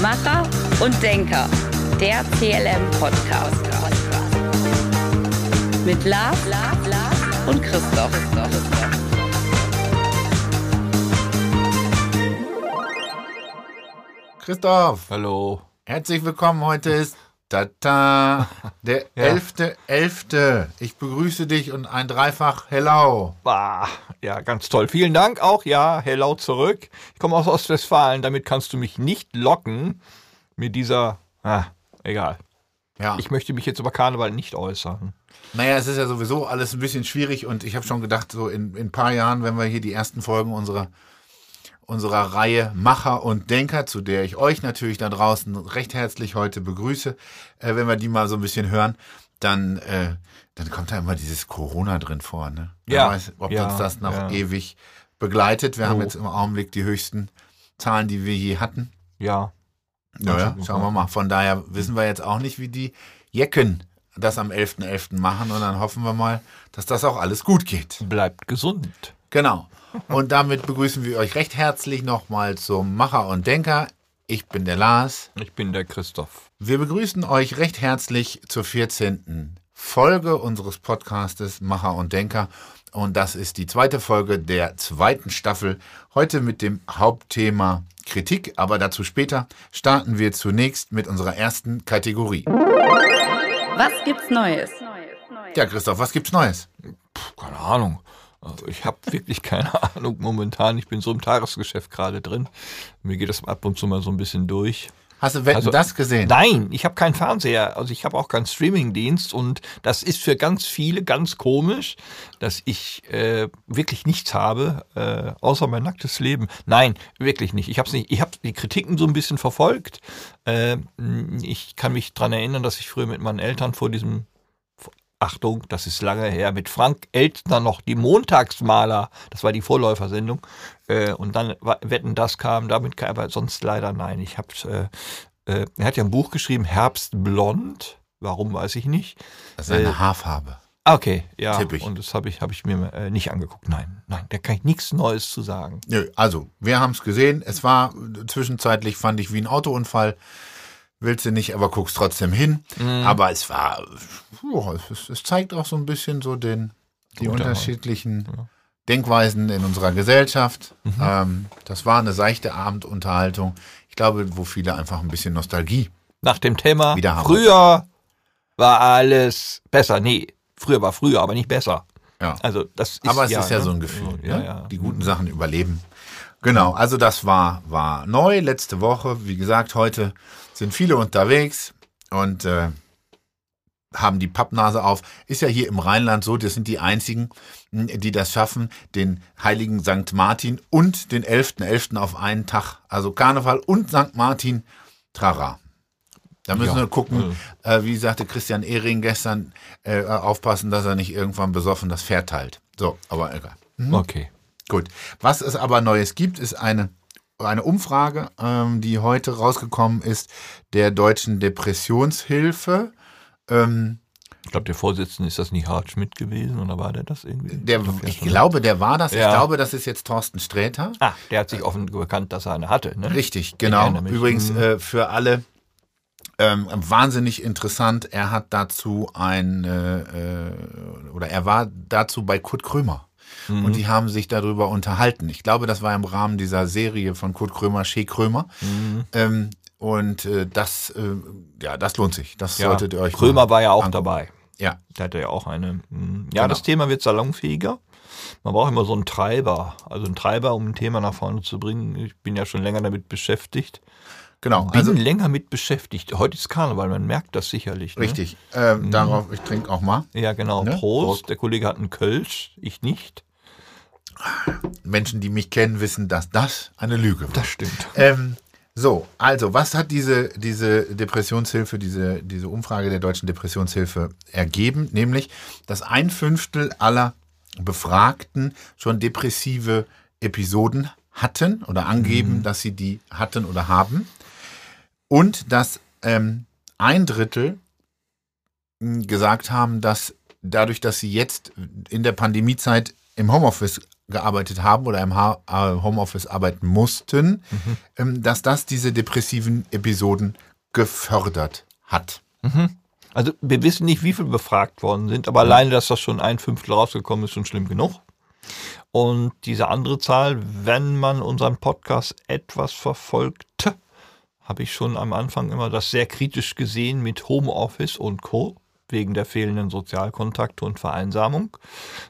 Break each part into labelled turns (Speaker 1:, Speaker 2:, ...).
Speaker 1: Macher und Denker, der CLM-Podcast. Mit Lars, Lars, Lars und Christoph.
Speaker 2: Christoph,
Speaker 3: Hallo.
Speaker 2: herzlich willkommen. Heute ist Tata, der
Speaker 3: Ja.
Speaker 2: 11.11. Ich begrüße dich und ein Dreifach Hello.
Speaker 3: Bah, ja, ganz toll. Vielen Dank auch. Ja, hello zurück. Ich komme aus Ostwestfalen. Damit kannst du mich nicht locken mit dieser. Ah, egal.
Speaker 2: Ja,
Speaker 3: Ich möchte mich jetzt über Karneval nicht äußern.
Speaker 2: naja, es ist ja sowieso alles ein bisschen schwierig und ich habe schon gedacht, so in, in ein paar Jahren, wenn wir hier die ersten Folgen unserer, unserer Reihe Macher und Denker, zu der ich euch natürlich da draußen recht herzlich heute begrüße, äh, wenn wir die mal so ein bisschen hören, dann, äh, dann kommt da immer dieses Corona drin vor. Ne?
Speaker 3: Ja,
Speaker 2: weiß, ob
Speaker 3: ja,
Speaker 2: uns das noch
Speaker 3: ja.
Speaker 2: ewig begleitet. Wir haben
Speaker 3: Oh.
Speaker 2: jetzt im Augenblick die höchsten Zahlen, die wir je hatten.
Speaker 3: Ja.
Speaker 2: Naja, schauen wir mal. Von daher wissen wir jetzt auch nicht, wie die Jecken das am 11.11. machen und dann hoffen wir mal, dass das auch alles gut geht.
Speaker 3: Bleibt gesund.
Speaker 2: Genau. Und damit begrüßen wir euch recht herzlich nochmal zum Macher und Denker. Ich bin der Lars.
Speaker 3: Ich bin der Christoph.
Speaker 2: Wir begrüßen euch recht herzlich zur 14. Folge unseres Podcastes Macher und Denker. Und das ist die zweite Folge der zweiten Staffel. Heute mit dem Hauptthema Kritik, aber dazu später starten wir zunächst mit unserer ersten Kategorie.
Speaker 1: Was gibt's Neues?
Speaker 2: Ja, Christoph, was gibt's Neues?
Speaker 3: Puh, keine Ahnung. Also ich habe wirklich keine Ahnung momentan. Ich bin so im Tagesgeschäft gerade drin. Mir geht das ab und zu mal so ein bisschen durch.
Speaker 2: Hast du Wetten
Speaker 3: Also,
Speaker 2: das gesehen?
Speaker 3: Nein, ich habe keinen Fernseher, also ich habe auch keinen Streamingdienst und das ist für ganz viele ganz komisch, dass ich äh, wirklich nichts habe, äh, außer mein nacktes Leben. Nein, wirklich nicht. Ich habe nicht. Ich habe die Kritiken so ein bisschen verfolgt. Äh, ich kann mich dran erinnern, dass ich früher mit meinen Eltern vor diesem Achtung, das ist lange her, mit Frank Elstner noch die Montagsmaler, das war die Vorläufersendung, äh, und dann Wetten, das kam, damit kam, aber sonst leider nein. Ich habe, äh, äh, er hat ja ein Buch geschrieben, Herbstblond, warum weiß ich nicht.
Speaker 2: Das ist eine
Speaker 3: äh,
Speaker 2: Haarfarbe.
Speaker 3: Ah, Okay, ja,
Speaker 2: Tipp ich.
Speaker 3: und das habe ich, hab ich mir äh, nicht angeguckt. Nein, nein, da kann ich nichts Neues zu sagen.
Speaker 2: Nö, also, wir haben es gesehen. Es war zwischenzeitlich, fand ich, wie ein Autounfall. Willst du nicht, aber guckst trotzdem hin.
Speaker 3: Mhm.
Speaker 2: Aber es war, ja, es, es zeigt auch so ein bisschen so den, die
Speaker 3: Unterhaltung.
Speaker 2: unterschiedlichen Denkweisen in unserer Gesellschaft.
Speaker 3: Mhm.
Speaker 2: Ähm, das war eine seichte Abendunterhaltung. Ich glaube, wo viele einfach ein bisschen Nostalgie.
Speaker 3: Nach dem Thema, früher war alles besser. Nee, früher war früher, aber nicht besser.
Speaker 2: Ja.
Speaker 3: Also das ist
Speaker 2: Aber es
Speaker 3: ja,
Speaker 2: ist ja
Speaker 3: ne?
Speaker 2: so ein Gefühl.
Speaker 3: Ja,
Speaker 2: ne?
Speaker 3: ja.
Speaker 2: Die guten Sachen überleben. Genau, also das war, war neu letzte Woche. Wie gesagt, heute sind viele unterwegs und äh, haben die Pappnase auf. Ist ja hier im Rheinland so, das sind die einzigen, mh, die das schaffen, den heiligen St. Martin und den 11.11. auf einen Tag, also Karneval und St. Martin, trara. Da müssen
Speaker 3: Ja,
Speaker 2: wir gucken, äh, wie sagte Christian Ehring gestern, äh, aufpassen, dass er nicht irgendwann besoffen das Pferd teilt. So, aber egal.
Speaker 3: Okay.
Speaker 2: Gut. Was es aber Neues gibt, ist eine, eine Umfrage, ähm, die heute rausgekommen ist, der Deutschen Depressionshilfe. Ähm,
Speaker 3: Ich glaube, der Vorsitzende ist das nicht Harald Schmidt gewesen oder war der das irgendwie?
Speaker 2: der,
Speaker 3: glaub,
Speaker 2: ich glaube, der war das. Ich
Speaker 3: Ja.
Speaker 2: glaube, das ist jetzt Thorsten Sträter.
Speaker 3: Ah, der hat sich offen bekannt, dass er eine hatte. Ne?
Speaker 2: Richtig,
Speaker 3: Ich
Speaker 2: genau. Übrigens
Speaker 3: Mhm.
Speaker 2: äh, für alle ähm, wahnsinnig interessant. Er hat dazu ein, äh, äh, oder er war dazu bei Kurt Krömer.
Speaker 3: Mhm.
Speaker 2: Und die haben sich darüber unterhalten. Ich glaube, das war im Rahmen dieser Serie von Kurt Krömer, Shea Krömer.
Speaker 3: Mhm.
Speaker 2: Ähm, und äh, das, äh, ja, das lohnt sich. Das
Speaker 3: Ja,
Speaker 2: solltet ihr euch
Speaker 3: Krömer war ja auch
Speaker 2: angucken.
Speaker 3: dabei.
Speaker 2: Ja,
Speaker 3: Der hatte ja auch eine. mh, Ja,
Speaker 2: Genau.
Speaker 3: das Thema wird salonfähiger. Man braucht immer so einen Treiber. Also einen Treiber, um ein Thema nach vorne zu bringen. Ich bin ja schon länger damit beschäftigt.
Speaker 2: genau.
Speaker 3: Bin
Speaker 2: Also
Speaker 3: länger mit beschäftigt. Heute ist Karneval, man merkt das sicherlich. Ne?
Speaker 2: richtig. Ähm, Darauf, ich trinke auch mal.
Speaker 3: Ja, genau.
Speaker 2: Ne?
Speaker 3: Prost.
Speaker 2: Prost.
Speaker 3: Der Kollege hat einen Kölsch, ich nicht.
Speaker 2: Menschen, die mich kennen, wissen, dass das eine Lüge war.
Speaker 3: Das stimmt.
Speaker 2: Ähm, so, also, was hat diese, diese Depressionshilfe, diese, diese Umfrage der Deutschen Depressionshilfe ergeben? Nämlich, dass ein Fünftel aller Befragten schon depressive Episoden hatten oder angeben, dass sie die hatten oder haben. Und dass ähm, ein Drittel mh, gesagt haben, dass dadurch, dass sie jetzt in der Pandemiezeit im Homeoffice gearbeitet haben oder im äh, Homeoffice arbeiten mussten, mhm. dass das diese depressiven Episoden gefördert hat.
Speaker 3: Mhm. Also wir wissen nicht, wie viele befragt worden sind, aber alleine, dass das schon ein Fünftel rausgekommen ist, schon schlimm genug. Und diese andere Zahl, wenn man unseren Podcast etwas verfolgt, habe ich schon am Anfang immer das sehr kritisch gesehen mit Homeoffice und Co wegen der fehlenden Sozialkontakte und Vereinsamung,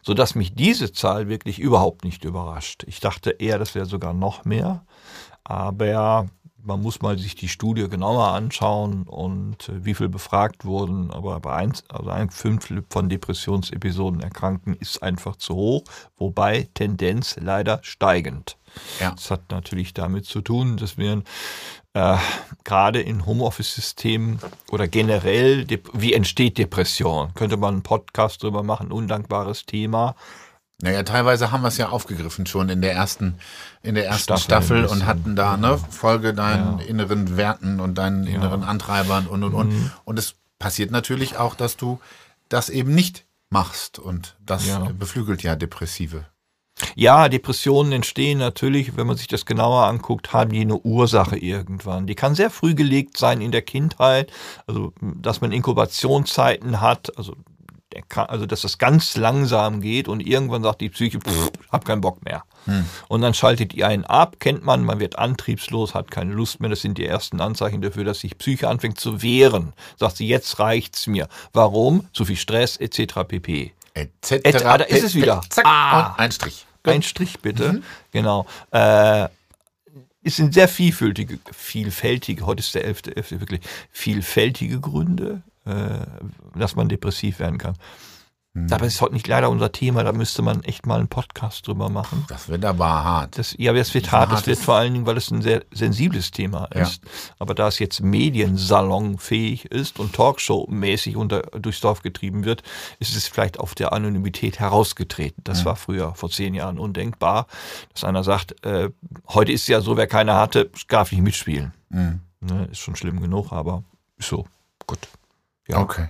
Speaker 3: sodass mich diese Zahl wirklich überhaupt nicht überrascht. Ich dachte eher, das wäre sogar noch mehr, aber man muss mal sich die Studie genauer anschauen und äh, wie viel befragt wurden. Aber bei eins, also ein Fünftel von Depressionsepisoden erkranken ist einfach zu hoch, wobei Tendenz leider steigend. Ja. Das hat natürlich damit zu tun, dass wir äh, gerade in Homeoffice-Systemen oder generell, wie entsteht Depression? Könnte man einen Podcast drüber machen, undankbares Thema.
Speaker 2: Naja, teilweise haben wir es ja aufgegriffen schon in der ersten, in der ersten Staffel, Staffel und hatten da, ne, Folge deinen ja. inneren Werten und deinen ja. inneren Antreibern und, und, und. Mhm. Und es passiert natürlich auch, dass du das eben nicht machst und das ja. beflügelt ja Depressive.
Speaker 3: Ja, Depressionen entstehen natürlich, wenn man sich das genauer anguckt, haben die eine Ursache irgendwann. Die kann sehr früh gelegt sein in der Kindheit, also dass man Inkubationszeiten hat, also kann, also dass das ganz langsam geht und irgendwann sagt die Psyche, pff, hab keinen Bock mehr. Hm. Und dann schaltet die einen ab, kennt man, man wird antriebslos, hat keine Lust mehr. Das sind die ersten Anzeichen dafür, dass sich Psyche anfängt zu wehren. Sagt sie, jetzt reicht's mir. Warum? Zu viel Stress etc. pp.
Speaker 2: Etc. Et,
Speaker 3: ah, da ist es wieder.
Speaker 2: Zack, ah, ein Strich.
Speaker 3: Ein Strich bitte. Mhm. Genau. Äh, es sind sehr vielfältige, vielfältige, heute ist der 11.11. .11. wirklich vielfältige Gründe, äh, dass man depressiv werden kann. Hm. Aber es ist heute nicht leider unser Thema, da müsste man echt mal einen Podcast drüber machen.
Speaker 2: Das wird aber hart.
Speaker 3: Das, ja, das wird das hart. Das wird vor allen Dingen, weil es ein sehr sensibles Thema ist. Ja. Aber da es jetzt mediensalonfähig ist und Talkshow-mäßig unter, durchs Dorf getrieben wird, ist es vielleicht auf der Anonymität herausgetreten. Das ja. war früher, vor zehn Jahren, undenkbar, dass einer sagt, äh, heute ist ja so, wer keine hatte, darf nicht mitspielen. Mhm. Ne, ist schon schlimm genug, aber so, gut.
Speaker 2: Ja. Okay.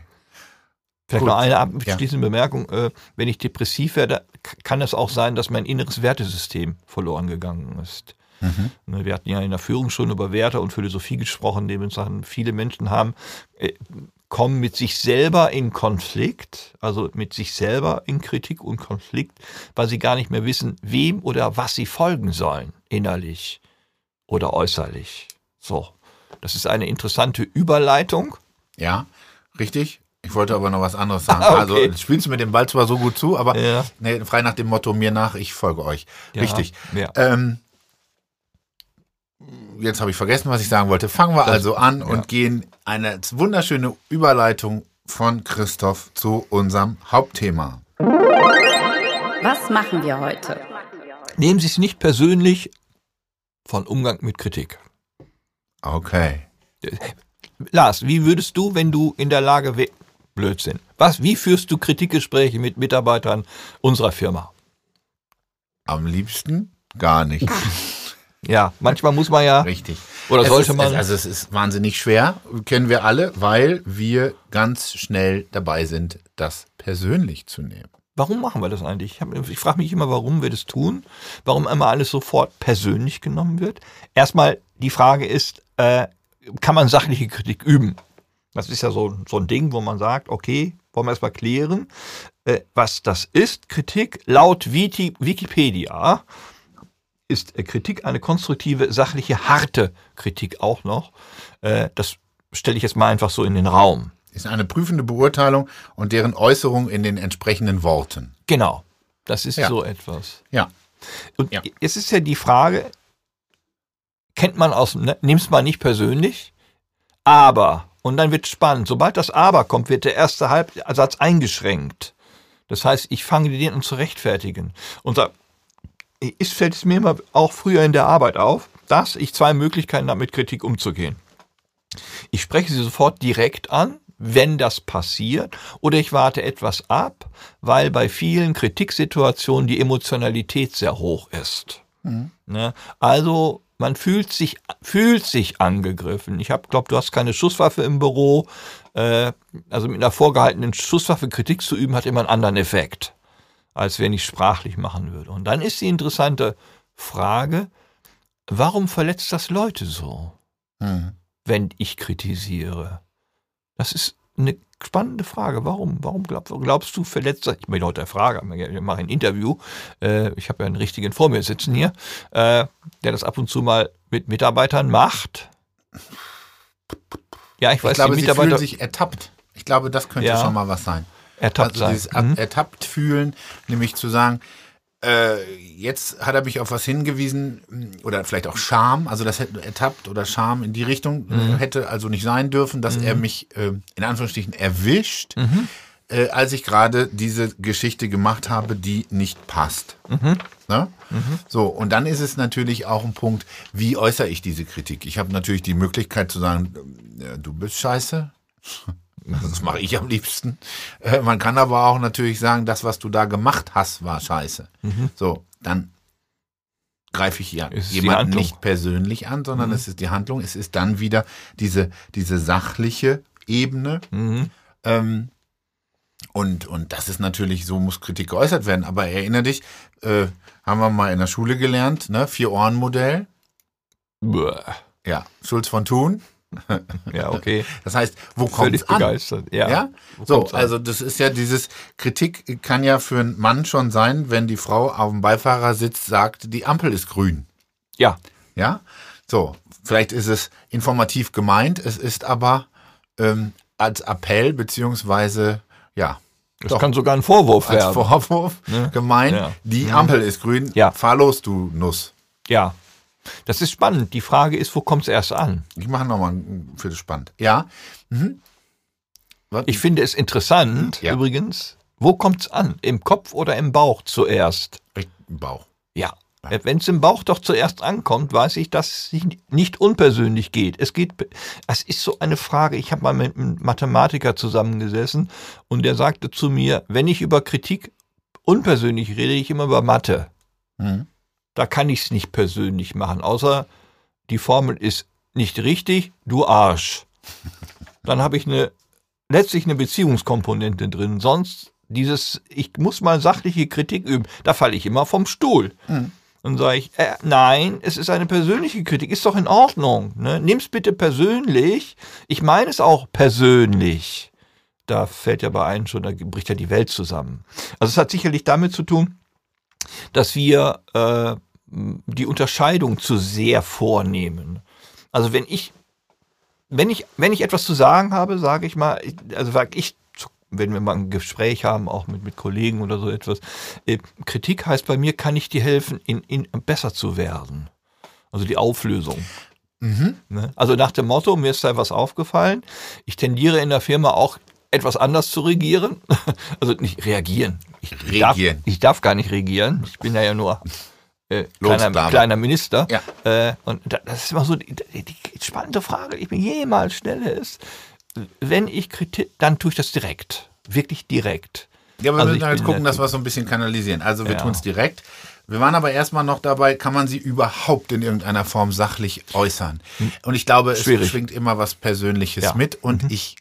Speaker 3: Vielleicht Gut. noch eine abschließende ja. Bemerkung. Äh, wenn ich depressiv werde, kann es auch sein, dass mein inneres Wertesystem verloren gegangen ist. Mhm. Ne, wir hatten ja in der Führung schon über Werte und Philosophie gesprochen, dementsprechend viele Menschen haben, äh, kommen mit sich selber in Konflikt, also mit sich selber in Kritik und Konflikt, weil sie gar nicht mehr wissen, wem oder was sie folgen sollen, innerlich oder äußerlich. So, das ist eine interessante Überleitung.
Speaker 2: Ja. Richtig. Ich wollte aber noch was anderes sagen. Ah, okay. Also spielst du mit dem Ball zwar so gut zu, aber ja. nee, frei nach dem Motto mir nach, ich folge euch. Ja. Richtig. Ja. Ähm, jetzt habe ich vergessen, was ich sagen wollte. Fangen wir das, also an und gehen eine wunderschöne Überleitung von Christoph zu unserem Hauptthema.
Speaker 1: Was machen wir heute?
Speaker 3: Nehmen Sie es nicht persönlich von Umgang mit Kritik.
Speaker 2: Okay.
Speaker 3: Lars, wie würdest du, wenn du in der Lage wärst, Blödsinn. Was, wie führst du Kritikgespräche mit Mitarbeitern unserer Firma?
Speaker 2: Am liebsten gar nicht.
Speaker 3: Ja, manchmal muss man ja.
Speaker 2: Richtig.
Speaker 3: Oder
Speaker 2: es
Speaker 3: sollte
Speaker 2: ist,
Speaker 3: man.
Speaker 2: Also es ist wahnsinnig schwer, kennen wir alle, weil wir ganz schnell dabei sind, das persönlich zu nehmen.
Speaker 3: Warum machen wir das eigentlich? Ich, ich frage mich immer, warum wir das tun, warum immer alles sofort persönlich genommen wird. Erstmal die Frage ist, äh, kann man sachliche Kritik üben? Das ist ja so, so ein Ding, wo man sagt, okay, wollen wir erstmal klären, äh, was das ist. Kritik laut Wikipedia ist äh, Kritik eine konstruktive, sachliche, harte Kritik auch noch. Äh, das stelle ich jetzt mal einfach so in den Raum.
Speaker 2: Ist eine prüfende Beurteilung und deren Äußerung in den entsprechenden Worten.
Speaker 3: Genau, das ist ja. so etwas.
Speaker 2: Ja.
Speaker 3: Und ja. jetzt ist ja die Frage, kennt man aus, ne, nimm's mal nicht persönlich, aber, und dann wird spannend, sobald das aber kommt, wird der erste Halbsatz eingeschränkt. Das heißt, ich fange den an zu rechtfertigen. Und da ist, fällt es mir immer auch früher in der Arbeit auf, dass ich zwei Möglichkeiten habe, mit Kritik umzugehen. Ich spreche sie sofort direkt an, wenn das passiert, oder ich warte etwas ab, weil bei vielen Kritiksituationen die Emotionalität sehr hoch ist. Mhm. Ne? Also man fühlt sich, fühlt sich angegriffen. Ich habe, glaube, du hast keine Schusswaffe im Büro. Äh, also mit einer vorgehaltenen Schusswaffe Kritik zu üben, hat immer einen anderen Effekt. als wenn ich sprachlich machen würde. Und dann ist die interessante Frage, warum verletzt das Leute so,
Speaker 2: Hm.
Speaker 3: wenn ich kritisiere? Das ist eine spannende Frage. Warum? Warum glaub, glaubst du, verletzt das? Ich bin heute der Frage, ich mache ein Interview. Äh, ich habe ja einen richtigen vor mir sitzen hier, äh, der das ab und zu mal mit Mitarbeitern macht. Ja, ich weiß,
Speaker 2: Ich glaube,
Speaker 3: die
Speaker 2: sie
Speaker 3: Mitarbeiter
Speaker 2: fühlen sich ertappt. Ich glaube, das könnte
Speaker 3: Ja.
Speaker 2: schon mal was sein.
Speaker 3: ertappt
Speaker 2: also
Speaker 3: sein.
Speaker 2: dieses
Speaker 3: Mhm.
Speaker 2: ertappt fühlen, nämlich zu sagen, äh, jetzt hat er mich auf was hingewiesen mh, oder vielleicht auch Scham, also das hätte ertappt oder Scham in die Richtung
Speaker 3: Mhm.
Speaker 2: äh, hätte also nicht sein dürfen, dass er mich äh, in Anführungsstrichen erwischt,
Speaker 3: Mhm.
Speaker 2: äh, als ich gerade diese Geschichte gemacht habe, die nicht passt.
Speaker 3: Mhm.
Speaker 2: Ne? So, und dann ist es natürlich auch ein Punkt, wie äußere ich diese Kritik? Ich habe natürlich die Möglichkeit zu sagen, äh, du bist scheiße. Das mache ich am liebsten. Äh, man kann aber auch natürlich sagen, das, was du da gemacht hast, war scheiße. So, dann greife ich hier
Speaker 3: die
Speaker 2: jemanden nicht persönlich an, sondern es ist die Handlung. Es ist dann wieder diese, diese sachliche Ebene.
Speaker 3: Mhm.
Speaker 2: Ähm, und, und das ist natürlich, so muss Kritik geäußert werden. Aber erinnere dich, äh, haben wir mal in der Schule gelernt, ne? Vier-Ohren-Modell. Ja, Schulz von Thun.
Speaker 3: Ja, okay.
Speaker 2: Das heißt, wo kommt es an?
Speaker 3: begeistert. Ja.
Speaker 2: Ja, so, also das ist ja dieses Kritik kann ja für einen Mann schon sein, wenn die Frau auf dem Beifahrersitz sagt, die Ampel ist grün.
Speaker 3: Ja,
Speaker 2: Ja, so, vielleicht ist es informativ gemeint, es ist aber ähm, als Appell beziehungsweise ja
Speaker 3: das
Speaker 2: Doch.
Speaker 3: kann sogar ein Vorwurf
Speaker 2: als
Speaker 3: werden.
Speaker 2: Vorwurf
Speaker 3: Ne?
Speaker 2: gemeint,
Speaker 3: Ja.
Speaker 2: die Ampel ist grün,
Speaker 3: Ja.
Speaker 2: fahr los, du Nuss.
Speaker 3: Ja. Das ist spannend. Die Frage ist, wo kommt es erst an?
Speaker 2: Ich mache nochmal für das spannend. Ja. Mhm.
Speaker 3: Ich finde es interessant,
Speaker 2: Ja.
Speaker 3: übrigens, wo kommt es an? Im Kopf oder im Bauch zuerst?
Speaker 2: Im Bauch.
Speaker 3: Ja. Wenn es im Bauch doch zuerst ankommt, weiß ich, dass es sich nicht unpersönlich geht. Es geht, es ist so eine Frage. Ich habe mal mit einem Mathematiker zusammengesessen und der sagte zu mir, wenn ich über Kritik unpersönlich rede, ich immer über Mathe.
Speaker 2: Mhm.
Speaker 3: Da kann ich es nicht persönlich machen, außer die Formel ist nicht richtig, du Arsch. Dann habe ich eine letztlich eine Beziehungskomponente drin. Sonst dieses, ich muss mal sachliche Kritik üben, da falle ich immer vom Stuhl. Und sage ich, äh, nein, es ist eine persönliche Kritik, ist doch in Ordnung. Ne? Nimm's bitte persönlich. Ich meine es auch persönlich. Da fällt ja bei einem schon, da bricht ja die Welt zusammen. Also es hat sicherlich damit zu tun, dass wir äh, die Unterscheidung zu sehr vornehmen. Also wenn ich, wenn ich, wenn ich etwas zu sagen habe, sage ich mal, also sage ich, wenn wir mal ein Gespräch haben, auch mit, mit Kollegen oder so etwas, äh, Kritik heißt bei mir, kann ich dir helfen, in, in besser zu werden. Also die Auflösung. Ne? Also nach dem Motto, mir ist da was aufgefallen, ich tendiere in der Firma auch etwas anders zu regieren. Also nicht reagieren. Ich Darf,
Speaker 2: Regieren.
Speaker 3: ich darf gar nicht regieren. Ich bin ja, ja nur äh, kleiner,
Speaker 2: Lohnsklave.
Speaker 3: kleiner Minister.
Speaker 2: Ja.
Speaker 3: Äh, und da- das ist immer so die, die, die spannende Frage, die ich mir jemals stelle, ist, wenn ich Kritik, dann tue ich das direkt. Wirklich direkt.
Speaker 2: Ja, aber
Speaker 3: Also
Speaker 2: wir müssen halt gucken, dass wir es so ein bisschen kanalisieren. Also wir
Speaker 3: Ja.
Speaker 2: tun es direkt. Wir waren aber erstmal noch dabei, kann man sie überhaupt in irgendeiner Form sachlich äußern? Und ich glaube, es
Speaker 3: Schwierig.
Speaker 2: schwingt immer was Persönliches
Speaker 3: Ja.
Speaker 2: mit. Und ich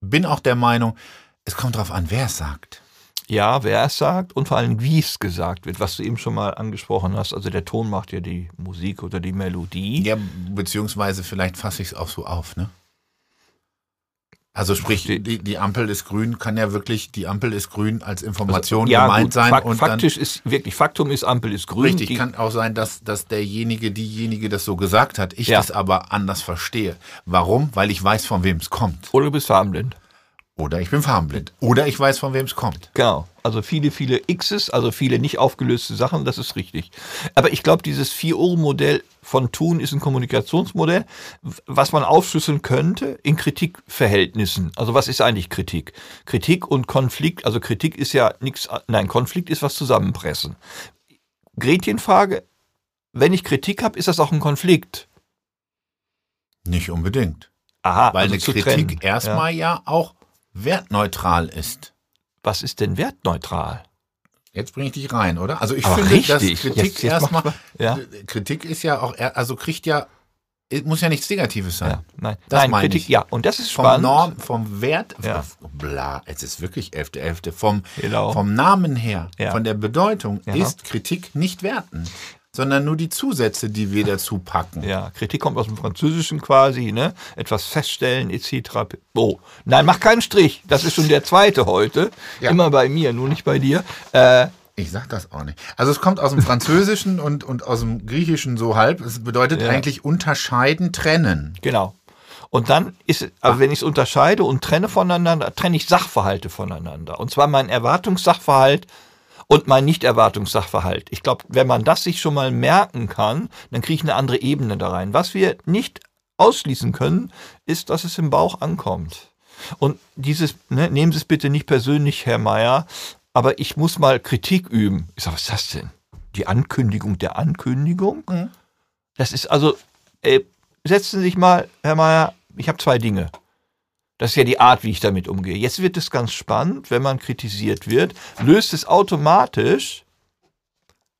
Speaker 2: bin auch der Meinung, es kommt darauf an, wer es sagt.
Speaker 3: Ja, wer es sagt und vor allem, wie es gesagt wird, was du eben schon mal angesprochen hast. Also der Ton macht ja die Musik oder die Melodie.
Speaker 2: Ja, beziehungsweise vielleicht fasse ich es auch so auf, ne? Also sprich,
Speaker 3: Die-
Speaker 2: die, Ampel ist grün, kann ja wirklich, die Ampel ist grün als Information
Speaker 3: Also, ja,
Speaker 2: gemeint
Speaker 3: gut,
Speaker 2: sein.
Speaker 3: fak
Speaker 2: und
Speaker 3: faktisch ist wirklich, Faktum ist, Ampel ist
Speaker 2: dann,
Speaker 3: grün.
Speaker 2: richtig,
Speaker 3: die,
Speaker 2: kann auch sein, dass, dass derjenige, diejenige das so gesagt hat, ich
Speaker 3: Ja.
Speaker 2: das aber anders verstehe. Warum? Weil ich weiß, von wem es kommt.
Speaker 3: oder du bist farbenblind.
Speaker 2: Oder ich bin farbenblind. Oder ich weiß, von wem es kommt.
Speaker 3: Genau. Also viele, viele Xs, also viele nicht aufgelöste Sachen, das ist richtig. Aber ich glaube, dieses Vier-Ohren-Modell von Thun ist ein Kommunikationsmodell, was man aufschlüsseln könnte in Kritikverhältnissen. Also was ist eigentlich Kritik? Kritik und Konflikt, also Kritik ist ja nichts, nein, Konflikt ist was zusammenpressen. Gretchenfrage, wenn ich Kritik habe, ist das auch ein Konflikt?
Speaker 2: Nicht unbedingt.
Speaker 3: Aha,
Speaker 2: Weil
Speaker 3: also
Speaker 2: eine Kritik erstmal ja. auch wertneutral ist.
Speaker 3: Was ist denn wertneutral?
Speaker 2: Jetzt bringe ich dich rein, oder? Also ich
Speaker 3: Aber
Speaker 2: finde, dass
Speaker 3: richtig.
Speaker 2: Kritik
Speaker 3: Jetzt- jetzt
Speaker 2: erstmal,
Speaker 3: ja.
Speaker 2: Kritik ist ja auch, also kriegt ja es muss ja nichts Negatives sein.
Speaker 3: Ja, nein,
Speaker 2: Das
Speaker 3: nein
Speaker 2: meine
Speaker 3: Kritik,
Speaker 2: ich.
Speaker 3: ja, und das ist
Speaker 2: Vom
Speaker 3: spannend.
Speaker 2: Norm, vom Wert,
Speaker 3: Ja.
Speaker 2: bla, es ist wirklich 11.11. Vom,
Speaker 3: Genau.
Speaker 2: vom Namen her,
Speaker 3: Ja.
Speaker 2: von der Bedeutung ist Kritik nicht werten, sondern nur die Zusätze, die wir dazu packen.
Speaker 3: Ja, Kritik kommt aus dem Französischen quasi, ne? Etwas feststellen, etc. Oh, nein, mach keinen Strich. Das ist schon der zweite heute.
Speaker 2: Ja.
Speaker 3: Immer bei mir, nur nicht bei dir. Äh,
Speaker 2: Ich sag das auch nicht. Also es kommt aus dem Französischen und, und aus dem Griechischen so halb. Es bedeutet
Speaker 3: Ja.
Speaker 2: eigentlich unterscheiden, trennen.
Speaker 3: genau. Und dann ist, es- aber wenn ich es unterscheide und trenne voneinander, trenne ich Sachverhalte voneinander. Und zwar mein Erwartungssachverhalt und mein Nicht-Erwartungssachverhalt. Ich glaube, wenn man das sich schon mal merken kann, dann kriege ich eine andere Ebene da rein. Was wir nicht ausschließen können, ist, dass es im Bauch ankommt. Und dieses, ne, nehmen Sie es bitte nicht persönlich, Herr Meier, aber ich muss mal Kritik üben. Ich sage, was ist das denn? Die Ankündigung der Ankündigung? Das ist also, äh, setzen Sie sich mal, Herr Meier, ich habe zwei Dinge. Das ist ja die Art, wie ich damit umgehe. Jetzt wird es ganz spannend, wenn man kritisiert wird, löst es automatisch,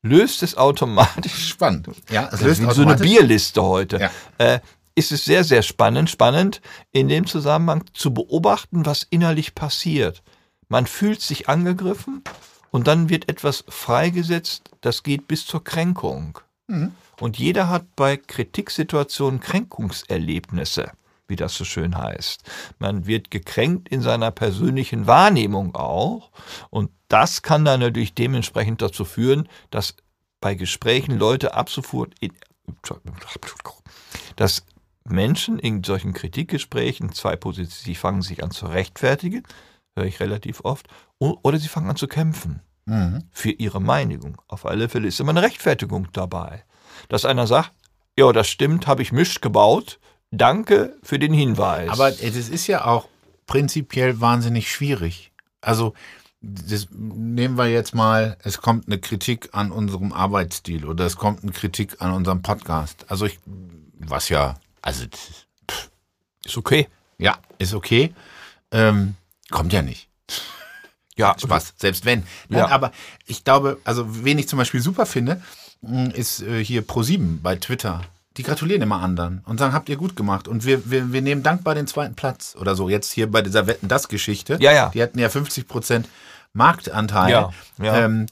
Speaker 3: löst es automatisch
Speaker 2: Spannend. Ja, es
Speaker 3: das
Speaker 2: löst
Speaker 3: ist wie so eine Bierliste heute.
Speaker 2: Ja.
Speaker 3: Äh, ist es sehr, sehr spannend, spannend in dem Zusammenhang zu beobachten, was innerlich passiert. Man fühlt sich angegriffen und dann wird etwas freigesetzt, das geht bis zur Kränkung.
Speaker 2: Mhm.
Speaker 3: Und jeder hat bei Kritiksituationen Kränkungserlebnisse, wie das so schön heißt. Man wird gekränkt in seiner persönlichen Wahrnehmung auch. Und das kann dann natürlich dementsprechend dazu führen, dass bei Gesprächen Leute ab sofort in, dass Menschen in solchen Kritikgesprächen zwei Positionen, sie fangen sich an zu rechtfertigen, höre ich relativ oft, oder sie fangen an zu kämpfen
Speaker 2: Mhm.
Speaker 3: für ihre Meinung. Auf alle Fälle ist immer eine Rechtfertigung dabei. Dass einer sagt, ja, das stimmt, habe ich Mist gebaut, danke für den Hinweis.
Speaker 2: Aber es ist ja auch prinzipiell wahnsinnig schwierig. Also, das nehmen wir jetzt mal, es kommt eine Kritik an unserem Arbeitsstil oder es kommt eine Kritik an unserem Podcast. Also ich, was ja, also das-
Speaker 3: ist okay.
Speaker 2: ja, ist okay. Ähm, kommt ja nicht.
Speaker 3: Ja,
Speaker 2: Spaß, selbst wenn. Nein,
Speaker 3: Ja.
Speaker 2: Aber ich glaube, also wen ich zum Beispiel super finde, mh, ist äh, hier Pro7 bei Twitter. Die gratulieren immer anderen und sagen, habt ihr gut gemacht. Und wir, wir, wir nehmen dankbar den zweiten Platz oder so. Jetzt hier bei dieser Wetten-Das-Geschichte.
Speaker 3: Ja, ja.
Speaker 2: Die hatten ja 50 Prozent Marktanteil.
Speaker 3: Ja, ja.
Speaker 2: Ähm,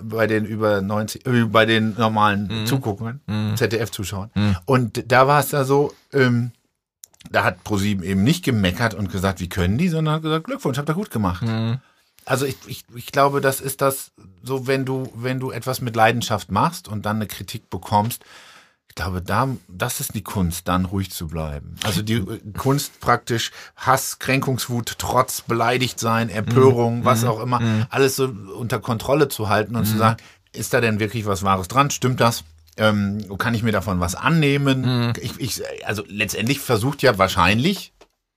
Speaker 2: bei den über 90, äh, bei den normalen
Speaker 3: Mhm.
Speaker 2: Zuguckern, ZDF-Zuschauern. Und da war es da so, ähm, da hat ProSieben eben nicht gemeckert und gesagt, wie können die, sondern hat gesagt, Glückwunsch, habt ihr gut gemacht.
Speaker 3: Mhm.
Speaker 2: Also ich, ich, ich glaube, das ist das, so wenn du, wenn du etwas mit Leidenschaft machst und dann eine Kritik bekommst, ich glaube, da, das ist die Kunst, dann ruhig zu bleiben. Also die äh, Kunst praktisch Hass, Kränkungswut, Trotz, beleidigt sein, Empörung, was auch immer, alles so unter Kontrolle zu halten und zu sagen, ist da denn wirklich was Wahres dran? Stimmt das? Ähm, kann ich mir davon was annehmen? Ich, ich, also letztendlich versucht ja wahrscheinlich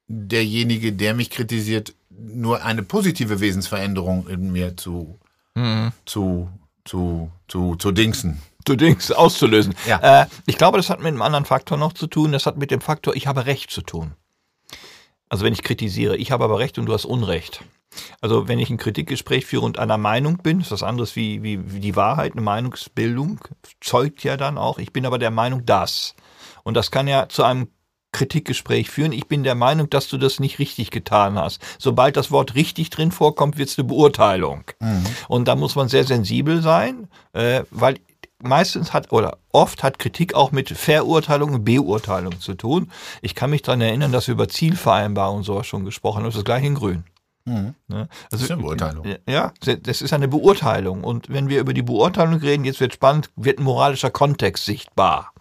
Speaker 2: derjenige, der mich kritisiert, nur eine positive Wesensveränderung in mir zu, zu, zu, zu, zu dingsen.
Speaker 3: Zu Dings auszulösen.
Speaker 2: Ja.
Speaker 3: Äh, ich glaube, das hat mit einem anderen Faktor noch zu tun. Das hat mit dem Faktor, ich habe Recht zu tun. Also wenn ich kritisiere, ich habe aber Recht und du hast Unrecht. Also wenn ich ein Kritikgespräch führe und einer Meinung bin, ist das anderes wie, wie, wie die Wahrheit, eine Meinungsbildung, zeugt ja dann auch, ich bin aber der Meinung, das. Und das kann ja zu einem Kritikgespräch führen. Ich bin der Meinung, dass du das nicht richtig getan hast. Sobald das Wort richtig drin vorkommt, wird es eine Beurteilung. Und da muss man sehr sensibel sein, äh, weil meistens hat oder oft hat Kritik auch mit Verurteilung und Beurteilung zu tun. Ich kann mich daran erinnern, dass wir über Zielvereinbarung und sowas schon gesprochen haben. Das ist das gleiche in Grün. Ne? Also,
Speaker 2: Das ist eine Beurteilung.
Speaker 3: Ja, das ist eine Beurteilung. Und wenn wir über die Beurteilung reden, jetzt wird spannend, wird ein moralischer Kontext sichtbar.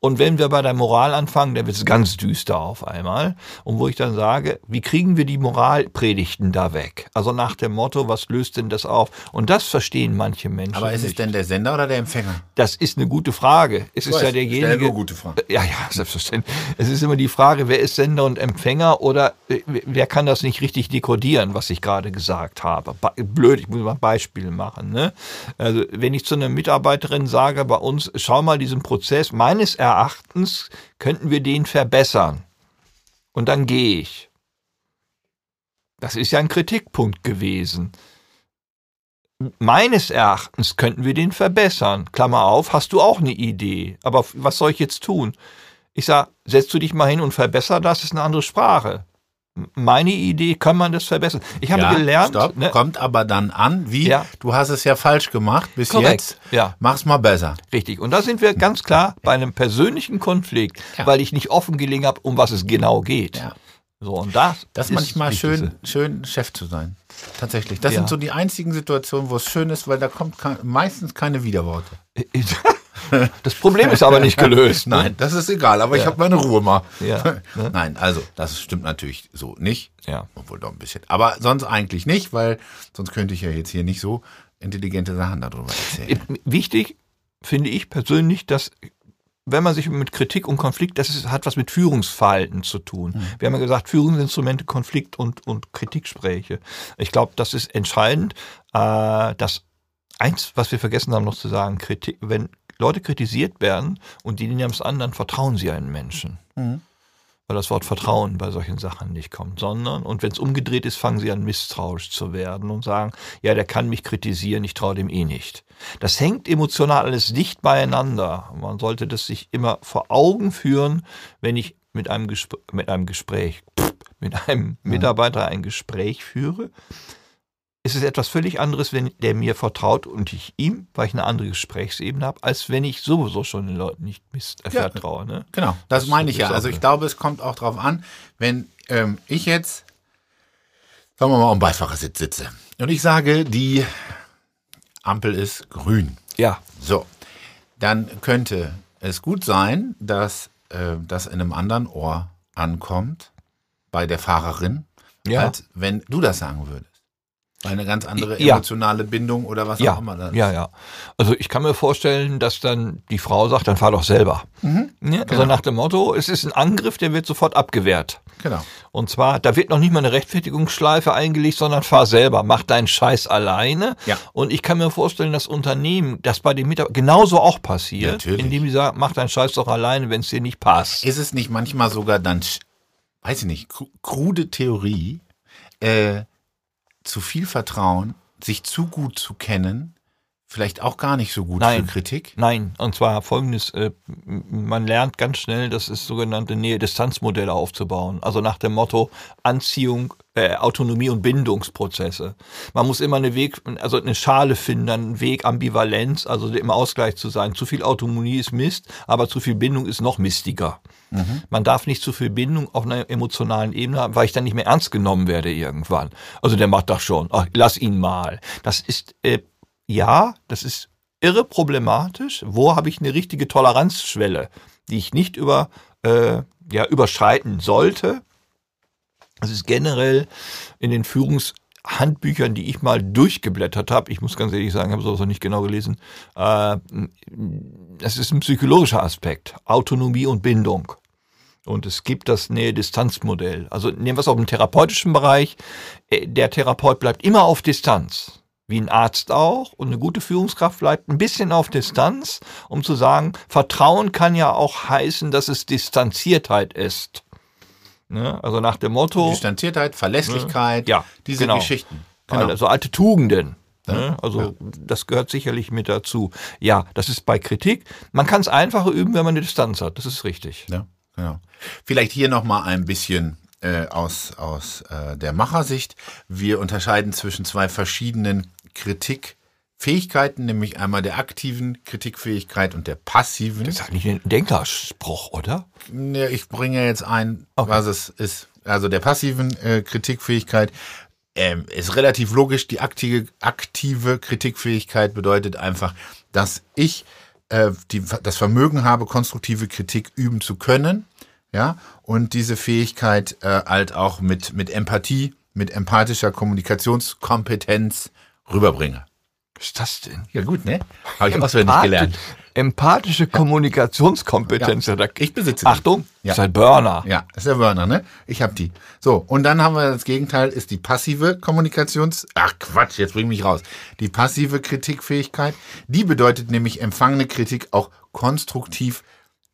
Speaker 3: Und wenn wir bei der Moral anfangen, dann wird es ganz düster auf einmal. Und wo ich dann sage, wie kriegen wir die Moralpredigten da weg? Also nach dem Motto, was löst denn das auf? Und das verstehen manche Menschen.
Speaker 2: Aber ist es
Speaker 3: nicht.
Speaker 2: denn der Sender oder der Empfänger?
Speaker 3: Das ist eine gute Frage. Es ist
Speaker 2: weiß,
Speaker 3: ja derjenige.
Speaker 2: nur gute Fragen.
Speaker 3: Ja, ja, selbstverständlich. Es ist immer die Frage, wer ist Sender und Empfänger oder äh, wer kann das nicht richtig dekodieren, was ich gerade gesagt habe. Blöd, ich muss mal Beispiele machen. Ne? Also wenn ich zu einer Mitarbeiterin sage, bei uns, schau mal diesen Prozess, meines Erachtens könnten wir den verbessern. Und dann gehe ich. Das ist ja ein Kritikpunkt gewesen. Meines Erachtens könnten wir den verbessern. Klammer auf, hast du auch eine Idee. Aber was soll ich jetzt tun? Ich sage, setz du dich mal hin und verbessere das, ist eine andere Sprache. Meine Idee, kann man das verbessern? Ich habe
Speaker 2: ja,
Speaker 3: gelernt,
Speaker 2: Stopp,
Speaker 3: ne,
Speaker 2: kommt aber dann an, wie
Speaker 3: Ja.
Speaker 2: du hast es ja falsch gemacht bis
Speaker 3: Korrekt,
Speaker 2: jetzt.
Speaker 3: ja.
Speaker 2: Mach's mal besser.
Speaker 3: richtig. Und da sind wir ganz klar bei einem persönlichen Konflikt,
Speaker 2: Ja.
Speaker 3: weil ich nicht offen gelegen habe, um was es genau geht.
Speaker 2: Ja.
Speaker 3: So, und das,
Speaker 2: Das ist manchmal schön, schön, Chef zu sein. Tatsächlich. Das sind so die einzigen Situationen, wo es schön ist, weil da kommt kein, meistens keine Widerworte.
Speaker 3: Das Problem ist aber nicht gelöst. ne?
Speaker 2: Nein, das ist egal, aber ich habe meine Ruhe mal.
Speaker 3: Ja, ne?
Speaker 2: Nein, also das stimmt natürlich so nicht.
Speaker 3: Ja.
Speaker 2: Obwohl doch ein bisschen. Aber sonst eigentlich nicht, weil sonst könnte ich ja jetzt hier nicht so intelligente Sachen darüber erzählen.
Speaker 3: Wichtig finde ich persönlich, dass wenn man sich mit Kritik und Konflikt, das ist, hat was mit Führungsverhalten zu tun.
Speaker 2: Mhm.
Speaker 3: Wir haben ja gesagt, Führungsinstrumente, Konflikt und, und Kritikgespräche. Ich glaube, das ist entscheidend. Äh, dass eins, was wir vergessen haben noch zu sagen, Kritik, wenn Leute kritisiert werden und die dienen dem anderen, vertrauen sie einen Menschen.
Speaker 2: Mhm.
Speaker 3: Weil das Wort Vertrauen bei solchen Sachen nicht kommt, sondern, und wenn es umgedreht ist, fangen sie an, misstrauisch zu werden und sagen, ja, der kann mich kritisieren, ich traue dem eh nicht. Das hängt emotional alles dicht beieinander. Man sollte das sich immer vor Augen führen, wenn ich mit einem, Gespr mit einem Gespräch, mit einem Mitarbeiter ein Gespräch führe. Ist es etwas völlig anderes, wenn der mir vertraut und ich ihm, weil ich eine andere Gesprächsebene habe, als wenn ich sowieso schon den Leuten nicht misst, äh,
Speaker 2: Ja.
Speaker 3: vertraue. Ne?
Speaker 2: Genau, das,
Speaker 3: Das
Speaker 2: meine ich
Speaker 3: ist
Speaker 2: ja. Also
Speaker 3: so.
Speaker 2: ich glaube, es kommt auch drauf an, wenn ähm, ich jetzt, sagen wir mal, am Beifahrersitz sitze und ich sage, die Ampel ist grün.
Speaker 3: Ja,
Speaker 2: So, dann könnte es gut sein, dass äh, das in einem anderen Ohr ankommt bei der Fahrerin,
Speaker 3: Ja.
Speaker 2: als wenn du das sagen würdest. Eine ganz andere
Speaker 3: Ja.
Speaker 2: emotionale Bindung oder was
Speaker 3: ja,
Speaker 2: auch immer das
Speaker 3: ja, ja. Also ich kann mir vorstellen, dass dann die Frau sagt, dann fahr doch selber.
Speaker 2: Mhm.
Speaker 3: Ne? Also
Speaker 2: Genau.
Speaker 3: nach dem Motto, es ist ein Angriff, der wird sofort abgewehrt.
Speaker 2: Genau.
Speaker 3: Und zwar, da wird noch nicht mal eine Rechtfertigungsschleife eingelegt, sondern fahr selber, mach deinen Scheiß alleine.
Speaker 2: Ja.
Speaker 3: Und ich kann mir vorstellen, dass Unternehmen, das bei den Mitarbeitern genauso auch passiert,
Speaker 2: Natürlich.
Speaker 3: indem die sagen, mach deinen Scheiß doch alleine, wenn es dir nicht passt.
Speaker 2: Ist es nicht manchmal sogar dann, weiß ich nicht, kru- krude Theorie, äh, zu viel Vertrauen, sich zu gut zu kennen, vielleicht auch gar nicht so gut
Speaker 3: Nein.
Speaker 2: für Kritik?
Speaker 3: Nein, und zwar folgendes, äh, man lernt ganz schnell, das ist sogenannte Nähe-Distanz-Modelle aufzubauen. Also nach dem Motto Anziehung, äh, Autonomie und Bindungsprozesse. Man muss immer eine Weg, also eine Schale finden, einen Weg Ambivalenz, also im Ausgleich zu sein. Zu viel Autonomie ist Mist, aber zu viel Bindung ist noch mistiger. Man darf nicht zu viel Bindung auf einer emotionalen Ebene haben, weil ich dann nicht mehr ernst genommen werde irgendwann. Also der macht das schon. Ach, lass ihn mal. Das ist äh, ja, das ist irre problematisch. Wo habe ich eine richtige Toleranzschwelle, die ich nicht über, äh, ja, überschreiten sollte? Das ist generell in den Führungshandbüchern, die ich mal durchgeblättert habe. Ich muss ganz ehrlich sagen, ich habe sowas noch nicht genau gelesen. Äh, ist ein psychologischer Aspekt. Autonomie und Bindung. Und es gibt das Nähe-Distanz-Modell. Also nehmen wir es auch im therapeutischen Bereich. Äh, Der Therapeut bleibt immer auf Distanz. Wie ein Arzt auch. Und eine gute Führungskraft bleibt ein bisschen auf Distanz, um zu sagen, Vertrauen kann ja auch heißen, dass es Distanziertheit ist. Ne? Also nach dem Motto.
Speaker 2: Distanziertheit, Verlässlichkeit,
Speaker 3: Ja,
Speaker 2: diese
Speaker 3: genau.
Speaker 2: Geschichten. Genau.
Speaker 3: Also alte Tugenden. Ne? Also das gehört sicherlich mit dazu. Ja, das ist bei Kritik. Man kann es einfacher üben, wenn man eine Distanz hat. Das ist richtig.
Speaker 2: Ja, genau. Vielleicht hier nochmal ein bisschen äh, aus, aus äh, der Machersicht. Wir unterscheiden zwischen zwei verschiedenen Kritikfähigkeiten, nämlich einmal der aktiven Kritikfähigkeit und der passiven.
Speaker 3: Das ist eigentlich ein Denkerspruch, oder?
Speaker 2: Ja, ich bringe jetzt ein,
Speaker 3: Okay.
Speaker 2: was es ist. Also der passiven äh, Kritikfähigkeit ähm, ist relativ logisch. Die aktive, aktive Kritikfähigkeit bedeutet einfach, dass ich äh, die, das Vermögen habe, konstruktive Kritik üben zu können. Ja, und diese Fähigkeit äh, halt auch mit, mit Empathie, mit empathischer Kommunikationskompetenz rüberbringe.
Speaker 3: Was ist das denn?
Speaker 2: Ja, gut, ne? Habe ich auswendig
Speaker 3: Empathi-
Speaker 2: gelernt.
Speaker 3: Empathische Kommunikationskompetenz.
Speaker 2: Ja, ich besitze die.
Speaker 3: Achtung,
Speaker 2: Ja.
Speaker 3: ist ein Burner.
Speaker 2: Ja, ist der Wörner, ne? Ich hab die. So, und dann haben wir das Gegenteil, ist die passive Kommunikations... Ach Quatsch, jetzt bring mich raus. Die passive Kritikfähigkeit, die bedeutet nämlich, empfangene Kritik auch konstruktiv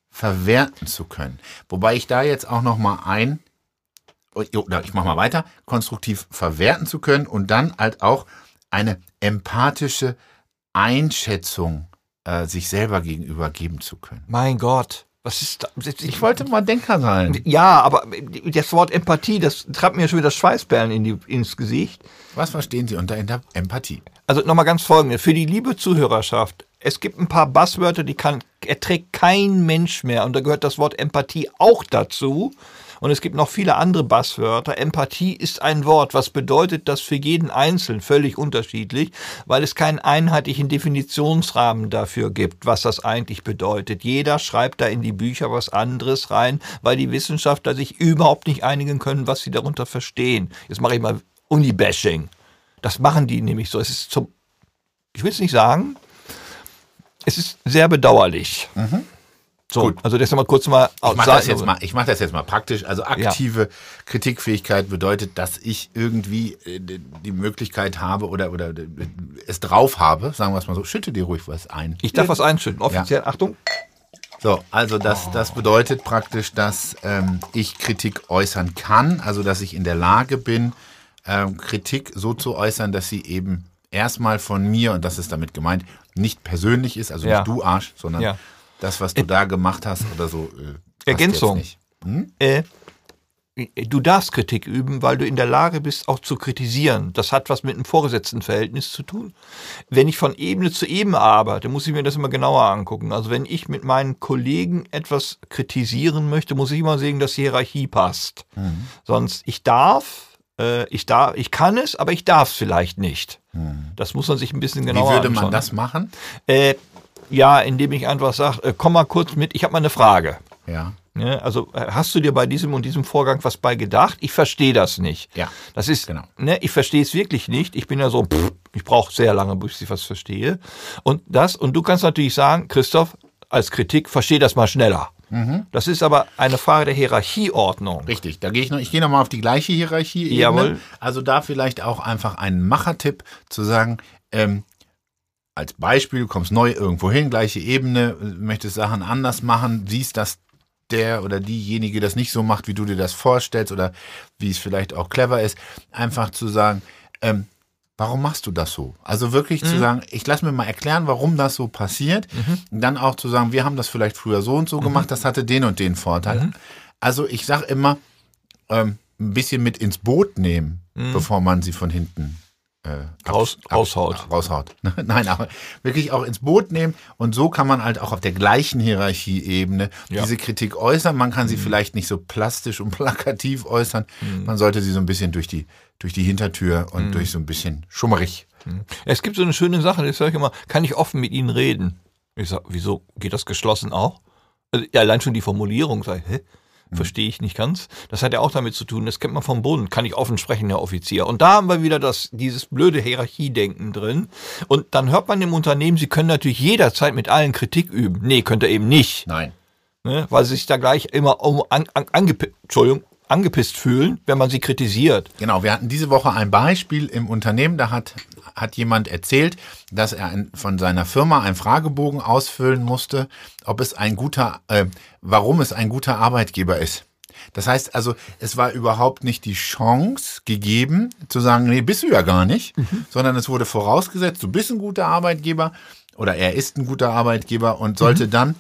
Speaker 2: verwerten zu können. Wobei ich da jetzt auch noch mal ein... ich mach mal weiter. Konstruktiv verwerten zu können und dann halt auch eine empathische Einschätzung äh, sich selber gegenüber geben zu können.
Speaker 3: Mein Gott, Was ist da?
Speaker 2: Ich wollte mal Denker sein.
Speaker 3: Ja, aber das Wort Empathie, das treibt mir schon wieder Schweißperlen in die, ins Gesicht.
Speaker 2: Was verstehen Sie unter Empathie?
Speaker 3: Also nochmal ganz folgendes. Für die liebe Zuhörerschaft, es gibt ein paar Basswörter, die kann, erträgt kein Mensch mehr. Und da gehört das Wort Empathie auch dazu. Und es gibt noch viele andere Basswörter. Empathie ist ein Wort, was bedeutet das für jeden Einzelnen völlig unterschiedlich, weil es keinen einheitlichen Definitionsrahmen dafür gibt, was das eigentlich bedeutet. Jeder schreibt da in die Bücher was anderes rein, weil die Wissenschaftler sich überhaupt nicht einigen können, was sie darunter verstehen. Jetzt mache ich mal Uni-Bashing. Das machen die nämlich so. Es ist zum, ich will es nicht sagen, es ist sehr bedauerlich. Mhm. So, Gut. also das mal kurz mal
Speaker 2: Ich mache das, jetzt mal, ich mach das jetzt mal praktisch. Also aktive ja. Kritikfähigkeit bedeutet, dass ich irgendwie äh, die Möglichkeit habe oder, oder es drauf habe, sagen wir es mal so, schütte dir ruhig was ein.
Speaker 3: Ich darf was einschütten, offiziell, ja. Achtung.
Speaker 2: So, also das, das bedeutet praktisch, dass ähm, ich Kritik äußern kann, also dass ich in der Lage bin, ähm, Kritik so zu äußern, dass sie eben erstmal von mir, und das ist damit gemeint, nicht persönlich ist, also ja. nicht du Arsch, sondern ja das, was du äh, da gemacht hast oder so.
Speaker 3: Äh, Ergänzung. Hm? Äh, du darfst Kritik üben, weil du in der Lage bist, auch zu kritisieren. Das hat was mit einem Vorgesetztenverhältnis zu tun. Wenn ich von Ebene zu Ebene arbeite, muss ich mir das immer genauer angucken. Also wenn ich mit meinen Kollegen etwas kritisieren möchte, muss ich immer sehen, dass die Hierarchie passt. Mhm. Sonst, ich darf, äh, ich darf, ich kann es, aber ich darf es vielleicht nicht. Mhm. Das muss man sich ein bisschen genauer
Speaker 2: anschauen. Wie würde
Speaker 3: man
Speaker 2: anschauen. das machen?
Speaker 3: Äh, ja, indem ich einfach sage, äh, komm mal kurz mit, ich habe mal eine Frage.
Speaker 2: Ja.
Speaker 3: Ja, also äh, hast du dir bei diesem und diesem Vorgang was bei gedacht? Ich verstehe das nicht.
Speaker 2: Ja.
Speaker 3: Das ist, genau. ne, ich verstehe es wirklich nicht. Ich bin ja so, pff, ich brauche sehr lange, bis ich was verstehe. Und das, und du kannst natürlich sagen, Christoph, als Kritik, verstehe das mal schneller. Mhm. Das ist aber eine Frage der Hierarchieordnung.
Speaker 2: Richtig, da gehe ich noch, ich gehe nochmal auf die gleiche Hierarchie.
Speaker 3: Jawohl.
Speaker 2: Also da vielleicht auch einfach einen Machertipp zu sagen, ähm, als Beispiel, du kommst neu irgendwo hin, gleiche Ebene, möchtest Sachen anders machen, siehst, dass der oder diejenige das nicht so macht, wie du dir das vorstellst oder wie es vielleicht auch clever ist, einfach zu sagen, ähm, warum machst du das so? Also wirklich mhm. zu sagen, ich lass mir mal erklären, warum das so passiert. Mhm. Und dann auch zu sagen, wir haben das vielleicht früher so und so mhm. gemacht, das hatte den und den Vorteil. Mhm. Also ich sage immer, ähm, ein bisschen mit ins Boot nehmen, mhm. bevor man sie von hinten
Speaker 3: äh, Raus, ab, raushaut.
Speaker 2: Ab, raushaut. Nein, aber wirklich auch ins Boot nehmen. Und so kann man halt auch auf der gleichen Hierarchieebene ja. diese Kritik äußern. Man kann sie mhm. vielleicht nicht so plastisch und plakativ äußern. Mhm. Man sollte sie so ein bisschen durch die, durch die Hintertür und mhm. durch so ein bisschen schummerig.
Speaker 3: Mhm. Es gibt so eine schöne Sache, das sage ich immer, kann ich offen mit Ihnen reden? Ich sage, wieso geht das geschlossen auch? Also, ja, allein schon die Formulierung, sag ich, hä? Mhm. Verstehe ich nicht ganz. Das hat ja auch damit zu tun, das kennt man vom Boden, kann ich offen sprechen, Herr Offizier. Und da haben wir wieder das, dieses blöde Hierarchiedenken drin. Und dann hört man im Unternehmen, Sie können natürlich jederzeit mit allen Kritik üben. Nee, könnt ihr eben nicht.
Speaker 2: Nein.
Speaker 3: Ne, weil sie sich da gleich immer um, an, an, angepisst, Entschuldigung, angepisst fühlen, wenn man sie kritisiert.
Speaker 2: Genau, wir hatten diese Woche ein Beispiel im Unternehmen, da hat hat jemand erzählt, dass er ein, von seiner Firma einen Fragebogen ausfüllen musste, ob es ein guter, äh, warum es ein guter Arbeitgeber ist. Das heißt also, es war überhaupt nicht die Chance gegeben, zu sagen, nee, bist du ja gar nicht, mhm. sondern es wurde vorausgesetzt, du bist ein guter Arbeitgeber oder er ist ein guter Arbeitgeber und sollte mhm. dann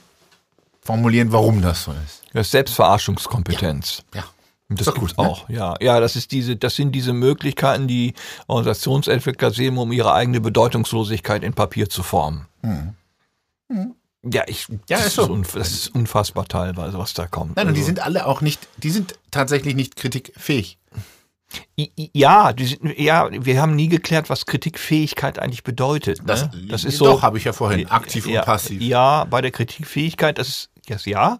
Speaker 2: formulieren, warum das so ist.
Speaker 3: Das ist Selbstverarschungskompetenz.
Speaker 2: ja. ja.
Speaker 3: Das gibt ne? auch, ja. Ja, das ist diese, das sind diese Möglichkeiten, die Organisationsentwickler sehen, um ihre eigene Bedeutungslosigkeit in Papier zu formen. Hm. Hm. Ja, ich,
Speaker 2: ja,
Speaker 3: das,
Speaker 2: ist so.
Speaker 3: das ist unfassbar teilweise, was da kommt.
Speaker 2: Nein, also. und die also sind alle auch nicht, die sind tatsächlich nicht kritikfähig.
Speaker 3: Ja, sind, ja, wir haben nie geklärt, was Kritikfähigkeit eigentlich bedeutet.
Speaker 2: Das, ne? das ist so. Doch, habe ich ja vorhin, aktiv
Speaker 3: ja,
Speaker 2: und passiv.
Speaker 3: Ja, bei der Kritikfähigkeit, das ist yes, ja.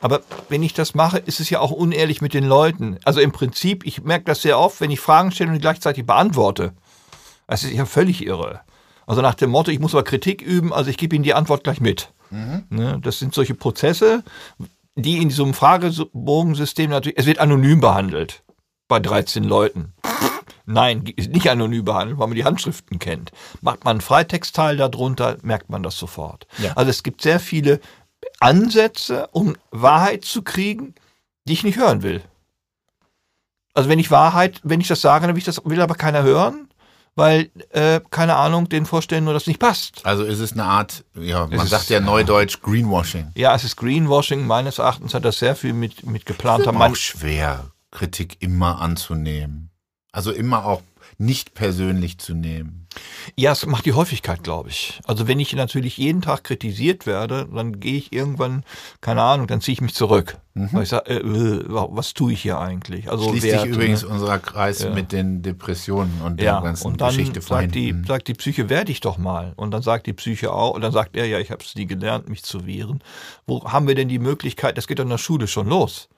Speaker 3: Aber wenn ich das mache, ist es ja auch unehrlich mit den Leuten. Also im Prinzip, ich merke das sehr oft, wenn ich Fragen stelle und gleichzeitig beantworte. Das ist ja völlig irre. Also nach dem Motto, ich muss aber Kritik üben, also ich gebe Ihnen die Antwort gleich mit. Mhm. Ne, das sind solche Prozesse, die in diesem Fragebogensystem natürlich, es wird anonym behandelt. Bei 13 Leuten. Nein, ist nicht anonym behandelt, weil man die Handschriften kennt. Macht man einen Freitextteil darunter, merkt man das sofort. Ja. Also es gibt sehr viele Ansätze, um Wahrheit zu kriegen, die ich nicht hören will. Also wenn ich Wahrheit, wenn ich das sage, dann will, das, will aber keiner hören. weil, äh, keine Ahnung, den Vorstellen nur das nicht passt.
Speaker 2: Also ist es eine Art, ja, man
Speaker 3: ist-
Speaker 2: sagt ja neudeutsch Greenwashing.
Speaker 3: Ja, es ist Greenwashing. Meines Erachtens hat das sehr viel mit, mit geplanter
Speaker 2: auch
Speaker 3: Man
Speaker 2: schwer, Kritik immer anzunehmen. Also immer auch nicht persönlich zu nehmen.
Speaker 3: Ja, es macht die Häufigkeit, glaube ich. Also wenn ich natürlich jeden Tag kritisiert werde, dann gehe ich irgendwann, keine Ahnung, dann ziehe ich mich zurück. Weil ich sage, äh, äh, was tue ich hier eigentlich? Also
Speaker 2: Schließt
Speaker 3: Werte,
Speaker 2: sich übrigens
Speaker 3: ne?
Speaker 2: unser Kreis
Speaker 3: Ja.
Speaker 2: mit den Depressionen und
Speaker 3: ja,
Speaker 2: der ganzen
Speaker 3: und dann
Speaker 2: Geschichte vorhin.
Speaker 3: sagt die, sagt die Psyche, wehr dich doch mal. Und dann sagt die Psyche auch, und dann sagt er, ja, ich habe es nie gelernt, mich zu wehren. Wo haben wir denn die Möglichkeit, das geht doch in der Schule schon los.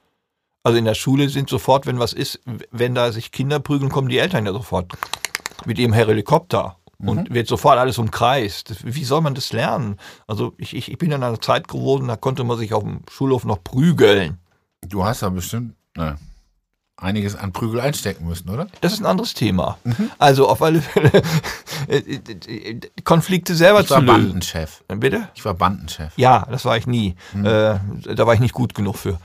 Speaker 3: Also in der Schule sind sofort, wenn was ist, wenn da sich Kinder prügeln, kommen die Eltern ja sofort mit ihrem Helikopter und wird sofort alles umkreist. Wie soll man das lernen? Also ich, ich, ich bin in einer Zeit geworden, da konnte man sich auf dem Schulhof noch prügeln.
Speaker 2: du hast da bestimmt ne, einiges an Prügel einstecken müssen, oder?
Speaker 3: Das ist ein anderes Thema. Also auf alle Fälle äh, äh, Konflikte selber
Speaker 2: Ich
Speaker 3: zu
Speaker 2: war
Speaker 3: lösen.
Speaker 2: Bandenchef.
Speaker 3: Bitte?
Speaker 2: Ich war Bandenchef.
Speaker 3: Ja, das war ich nie. Äh, da war ich nicht gut genug für.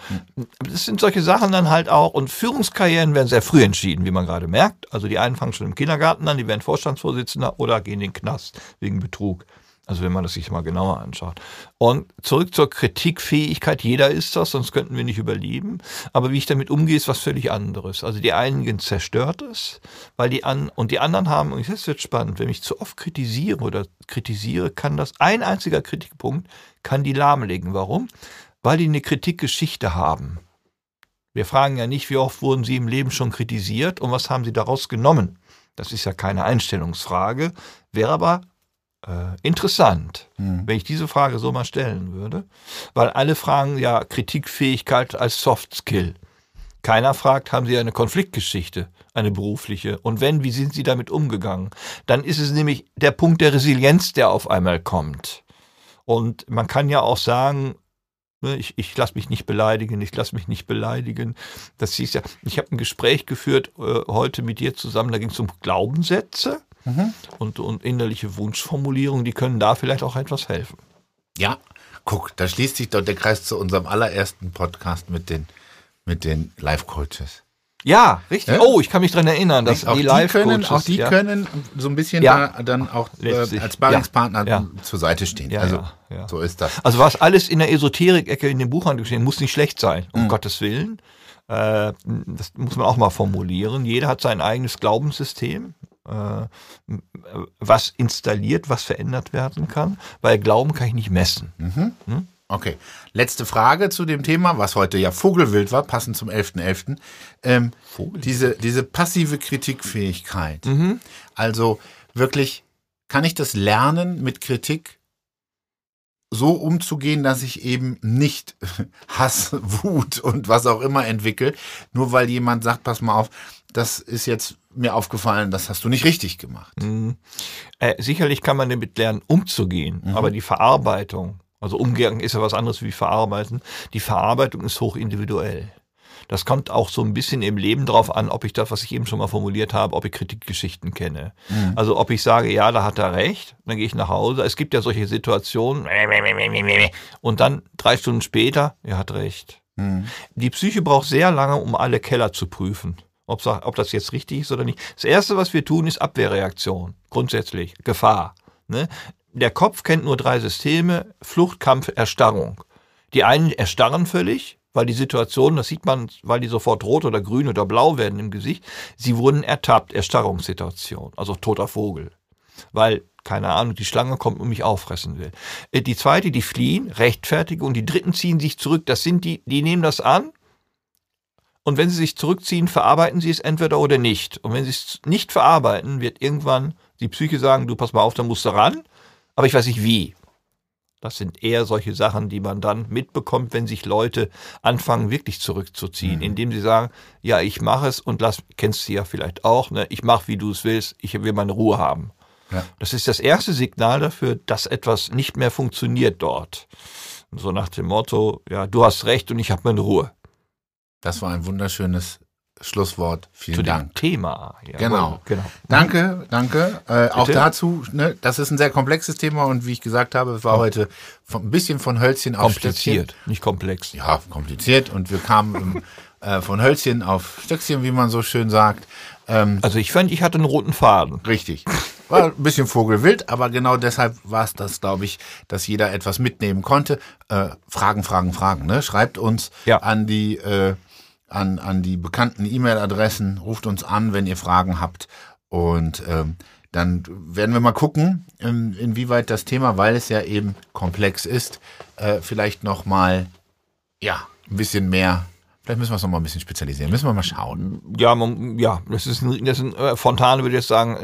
Speaker 3: Das sind solche Sachen dann halt auch. Und Führungskarrieren werden sehr früh entschieden, wie man gerade merkt. Also die einen fangen schon im Kindergarten an, die werden Vorstandsvorsitzender oder gehen in den Knast wegen Betrug. Also wenn man das sich mal genauer anschaut. Und zurück zur Kritikfähigkeit. Jeder ist das, sonst könnten wir nicht überleben. Aber wie ich damit umgehe, ist was völlig anderes. Also die einigen zerstört es, weil die an und die anderen haben, und das wird spannend, wenn ich zu oft kritisiere oder kritisiere, kann das ein einziger Kritikpunkt kann die lahmlegen. Warum? Weil die eine Kritikgeschichte haben. Wir fragen ja nicht, wie oft wurden sie im Leben schon kritisiert und was haben sie daraus genommen. Das ist ja keine Einstellungsfrage, wäre aber äh, interessant, wenn ich diese Frage so mal stellen würde, weil alle fragen ja Kritikfähigkeit als Soft Skill. Keiner fragt, haben Sie eine Konfliktgeschichte, eine berufliche? Und wenn, wie sind Sie damit umgegangen? Dann ist es nämlich der Punkt der Resilienz, der auf einmal kommt. Und man kann ja auch sagen, ne, ich, ich lasse mich nicht beleidigen, ich lasse mich nicht beleidigen. Das hieß ja, ich habe ein Gespräch geführt äh, heute mit dir zusammen, da ging es um Glaubenssätze und, und innerliche Wunschformulierungen, die können da vielleicht auch etwas helfen.
Speaker 2: Ja, guck, da schließt sich doch der Kreis zu unserem allerersten Podcast mit den, mit den Life-Coaches.
Speaker 3: Ja, richtig.
Speaker 2: Ja?
Speaker 3: Oh, ich kann mich dran erinnern, dass
Speaker 2: auch
Speaker 3: die Live
Speaker 2: können, auch die
Speaker 3: ja.
Speaker 2: können so ein bisschen
Speaker 3: Ja.
Speaker 2: da dann auch äh, als Sparringspartner zur Seite stehen. Also so ist das.
Speaker 3: Also was alles in der Esoterik-Ecke in dem Buchhandel steht, muss nicht schlecht sein, um Gottes Willen. Äh, das muss man auch mal formulieren. Jeder hat sein eigenes Glaubenssystem, was installiert, was verändert werden kann, weil Glauben kann ich nicht messen.
Speaker 2: Okay, letzte Frage zu dem Thema, was heute ja Vogelwild war, passend zum 11.11. Ähm, diese, diese passive Kritikfähigkeit.
Speaker 3: Mhm.
Speaker 2: Also wirklich, kann ich das lernen, mit Kritik so umzugehen, dass ich eben nicht Hass, Wut und was auch immer entwickle, nur weil jemand sagt, pass mal auf, das ist jetzt mir aufgefallen, das hast du nicht richtig gemacht.
Speaker 3: Mhm. Äh, sicherlich kann man damit lernen, umzugehen, aber die Verarbeitung, also umgehen ist ja was anderes wie verarbeiten, die Verarbeitung ist hoch individuell. Das kommt auch so ein bisschen im Leben drauf an, ob ich das, was ich eben schon mal formuliert habe, ob ich Kritikgeschichten kenne. Also ob ich sage, ja, da hat er recht, dann gehe ich nach Hause. Es gibt ja solche Situationen und dann drei Stunden später, er hat recht. Die Psyche braucht sehr lange, um alle Keller zu prüfen. Ob, ob das jetzt richtig ist oder nicht. Das Erste, was wir tun, ist Abwehrreaktion. Grundsätzlich. Gefahr. Ne? Der Kopf kennt nur drei Systeme. Flucht, Kampf, Erstarrung. Die einen erstarren völlig, weil die Situation, das sieht man, weil die sofort rot oder grün oder blau werden im Gesicht. Sie wurden ertappt. Erstarrungssituation. Also toter Vogel. Weil, keine Ahnung, die Schlange kommt und mich auffressen will. Äh, Die zweite, die fliehen, rechtfertigen und die dritten ziehen sich zurück. Das sind die, die nehmen das an und wenn sie sich zurückziehen, verarbeiten sie es entweder oder nicht. Und wenn sie es nicht verarbeiten, wird irgendwann die Psyche sagen, du pass mal auf, da musst du ran, aber ich weiß nicht wie. Das sind eher solche Sachen, die man dann mitbekommt, wenn sich Leute anfangen, wirklich zurückzuziehen, indem sie sagen, ja, ich mache es und lass, kennst du ja vielleicht auch, ne, ich mache, wie du es willst, ich will meine Ruhe haben.
Speaker 2: Ja.
Speaker 3: Das ist das erste Signal dafür, dass etwas nicht mehr funktioniert dort. So nach dem Motto, ja, du hast recht und ich habe meine Ruhe.
Speaker 2: Das war ein wunderschönes Schlusswort. Vielen
Speaker 3: Zu dem
Speaker 2: Dank.
Speaker 3: Thema. Ja,
Speaker 2: Genau.
Speaker 3: genau.
Speaker 2: Danke, danke. Äh, auch dazu, ne, das ist ein sehr komplexes Thema und wie ich gesagt habe, es war heute von, ein bisschen von Hölzchen auf Stöckchen.
Speaker 3: Kompliziert, nicht komplex.
Speaker 2: Ja, kompliziert und wir kamen äh, von Hölzchen auf Stöckchen, wie man so schön sagt. Ähm,
Speaker 3: Also ich fand, ich hatte einen roten Faden.
Speaker 2: Richtig. War ein bisschen vogelwild, aber genau deshalb war es das, glaube ich, dass jeder etwas mitnehmen konnte. Äh, Fragen, Fragen, Fragen. Ne? Schreibt uns
Speaker 3: Ja.
Speaker 2: an die äh, an, an die bekannten E-Mail-Adressen, ruft uns an, wenn ihr Fragen habt. Und ähm, dann werden wir mal gucken, in, inwieweit das Thema, weil es ja eben komplex ist, äh, vielleicht noch mal ja ein bisschen mehr. Vielleicht müssen wir es noch mal ein bisschen spezialisieren. Müssen wir mal schauen.
Speaker 3: Ja, man, ja, das ist ein, das ist ein äh, Fontane würde jetzt sagen,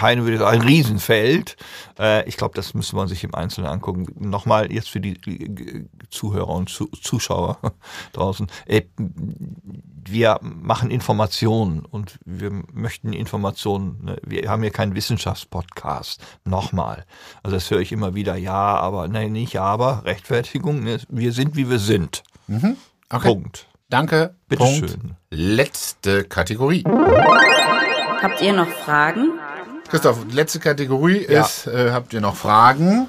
Speaker 3: Heine würde sagen, ein Riesenfeld. Äh, ich glaube, das müsste man sich im Einzelnen angucken. Nochmal jetzt für die, die Zuhörer und Zu, Zuschauer draußen. Äh, wir machen Informationen und wir möchten Informationen. Ne? Wir haben hier keinen Wissenschaftspodcast. Nochmal. Also das höre ich immer wieder. Ja, aber, nein, nicht aber. Rechtfertigung. Ne? Wir sind, wie wir sind.
Speaker 2: Okay.
Speaker 3: Punkt.
Speaker 2: Danke.
Speaker 3: Bitte
Speaker 2: Punkt.
Speaker 3: schön.
Speaker 2: Letzte Kategorie.
Speaker 1: Habt ihr noch Fragen?
Speaker 2: Christoph, letzte Kategorie ist, äh, habt ihr noch Fragen?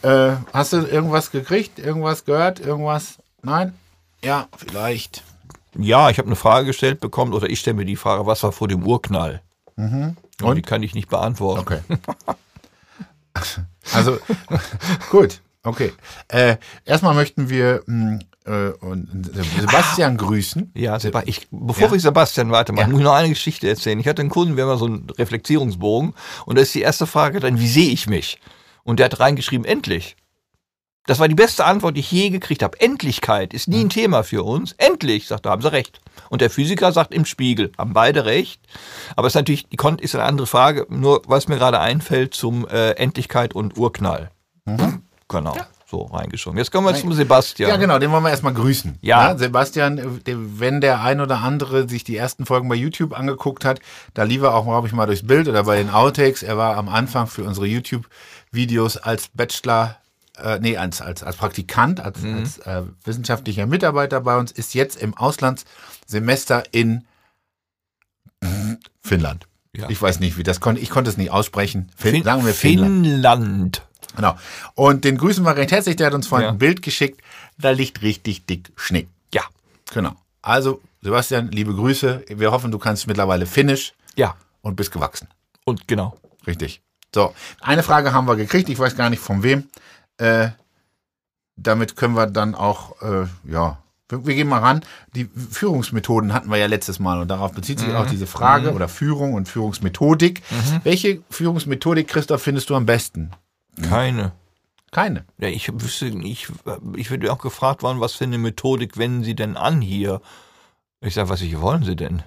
Speaker 2: Äh, hast du irgendwas gekriegt, irgendwas gehört, irgendwas? Nein? Ja, vielleicht.
Speaker 3: Ja, ich habe eine Frage gestellt bekommen, oder ich stelle mir die Frage, was war vor dem Urknall? Und?
Speaker 2: Und?
Speaker 3: Die kann ich nicht beantworten.
Speaker 2: Okay. Also, gut, okay. Äh, erstmal möchten wir mh, äh, und Sebastian grüßen.
Speaker 3: Ja, Seba ich, bevor
Speaker 2: Ja.
Speaker 3: wir Sebastian weitermachen,
Speaker 2: Ja.
Speaker 3: muss ich noch eine Geschichte erzählen. Ich hatte einen Kunden, wir haben ja so einen Reflektierungsbogen und da ist die erste Frage dann, wie sehe ich mich? Und der hat reingeschrieben, endlich. Das war die beste Antwort, die ich je gekriegt habe. Endlichkeit ist nie ein Thema für uns. Endlich, sagt er, haben sie recht. Und der Physiker sagt im Spiegel, haben beide recht. Aber es ist natürlich, die Kon- ist eine andere Frage, nur was mir gerade einfällt zum äh, Endlichkeit und Urknall. Genau, so reingeschoben. Jetzt kommen wir zum Sebastian.
Speaker 2: Ja, genau, den wollen wir erstmal grüßen.
Speaker 3: Ja.
Speaker 2: Sebastian, äh, der, wenn der ein oder andere sich die ersten Folgen bei YouTube angeguckt hat, da lief er auch, glaube ich, mal durchs Bild oder bei den Outtakes. Er war am Anfang für unsere YouTube-Videos als Bachelor, äh, nee, als, als, als Praktikant, als,
Speaker 3: Mhm.
Speaker 2: als äh, wissenschaftlicher Mitarbeiter bei uns, ist jetzt im Auslandssemester in Finnland.
Speaker 3: Ja.
Speaker 2: Ich weiß nicht, wie das konnte. Ich konnte es nicht aussprechen. Fin sagen wir Finnland.
Speaker 3: Finnland.
Speaker 2: Genau. Und den grüßen wir recht herzlich. Der hat uns vorhin
Speaker 3: Ja.
Speaker 2: ein Bild geschickt. Da liegt richtig dick Schnee.
Speaker 3: Ja,
Speaker 2: Genau. Also, Sebastian, liebe Grüße. Wir hoffen, du kannst mittlerweile Finnisch
Speaker 3: ja.
Speaker 2: und bist gewachsen.
Speaker 3: Und genau.
Speaker 2: Richtig. So, eine Frage haben wir gekriegt. Ich weiß gar nicht von wem. Äh, damit können wir dann auch, äh, ja, wir, wir gehen mal ran. Die Führungsmethoden hatten wir ja letztes Mal und darauf bezieht sich auch diese Frage oder Führung und Führungsmethodik. Welche Führungsmethodik, Christoph, findest du am besten?
Speaker 3: Keine.
Speaker 2: Keine.
Speaker 3: Ja, ich wüsste, ich, ich würde auch gefragt worden, was für eine Methodik wenden Sie denn an hier? Ich sage, was ich wollen Sie denn?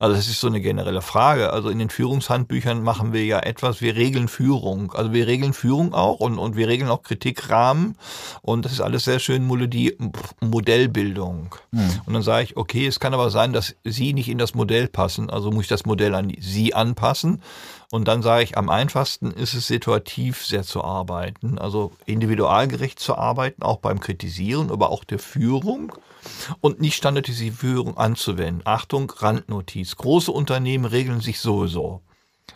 Speaker 3: Also das ist so eine generelle Frage. Also in den Führungshandbüchern machen wir ja etwas, wir regeln Führung. Also wir regeln Führung auch und, und wir regeln auch Kritikrahmen und das ist alles sehr schön Melodie, Modellbildung. Und dann sage ich, okay, es kann aber sein, dass Sie nicht in das Modell passen, also muss ich das Modell an Sie anpassen. Und dann sage ich, am einfachsten ist es situativ sehr zu arbeiten, also individualgerecht zu arbeiten, auch beim Kritisieren, aber auch der Führung und nicht standardisierte Führung anzuwenden. Achtung, Randnotiz. Große Unternehmen regeln sich sowieso.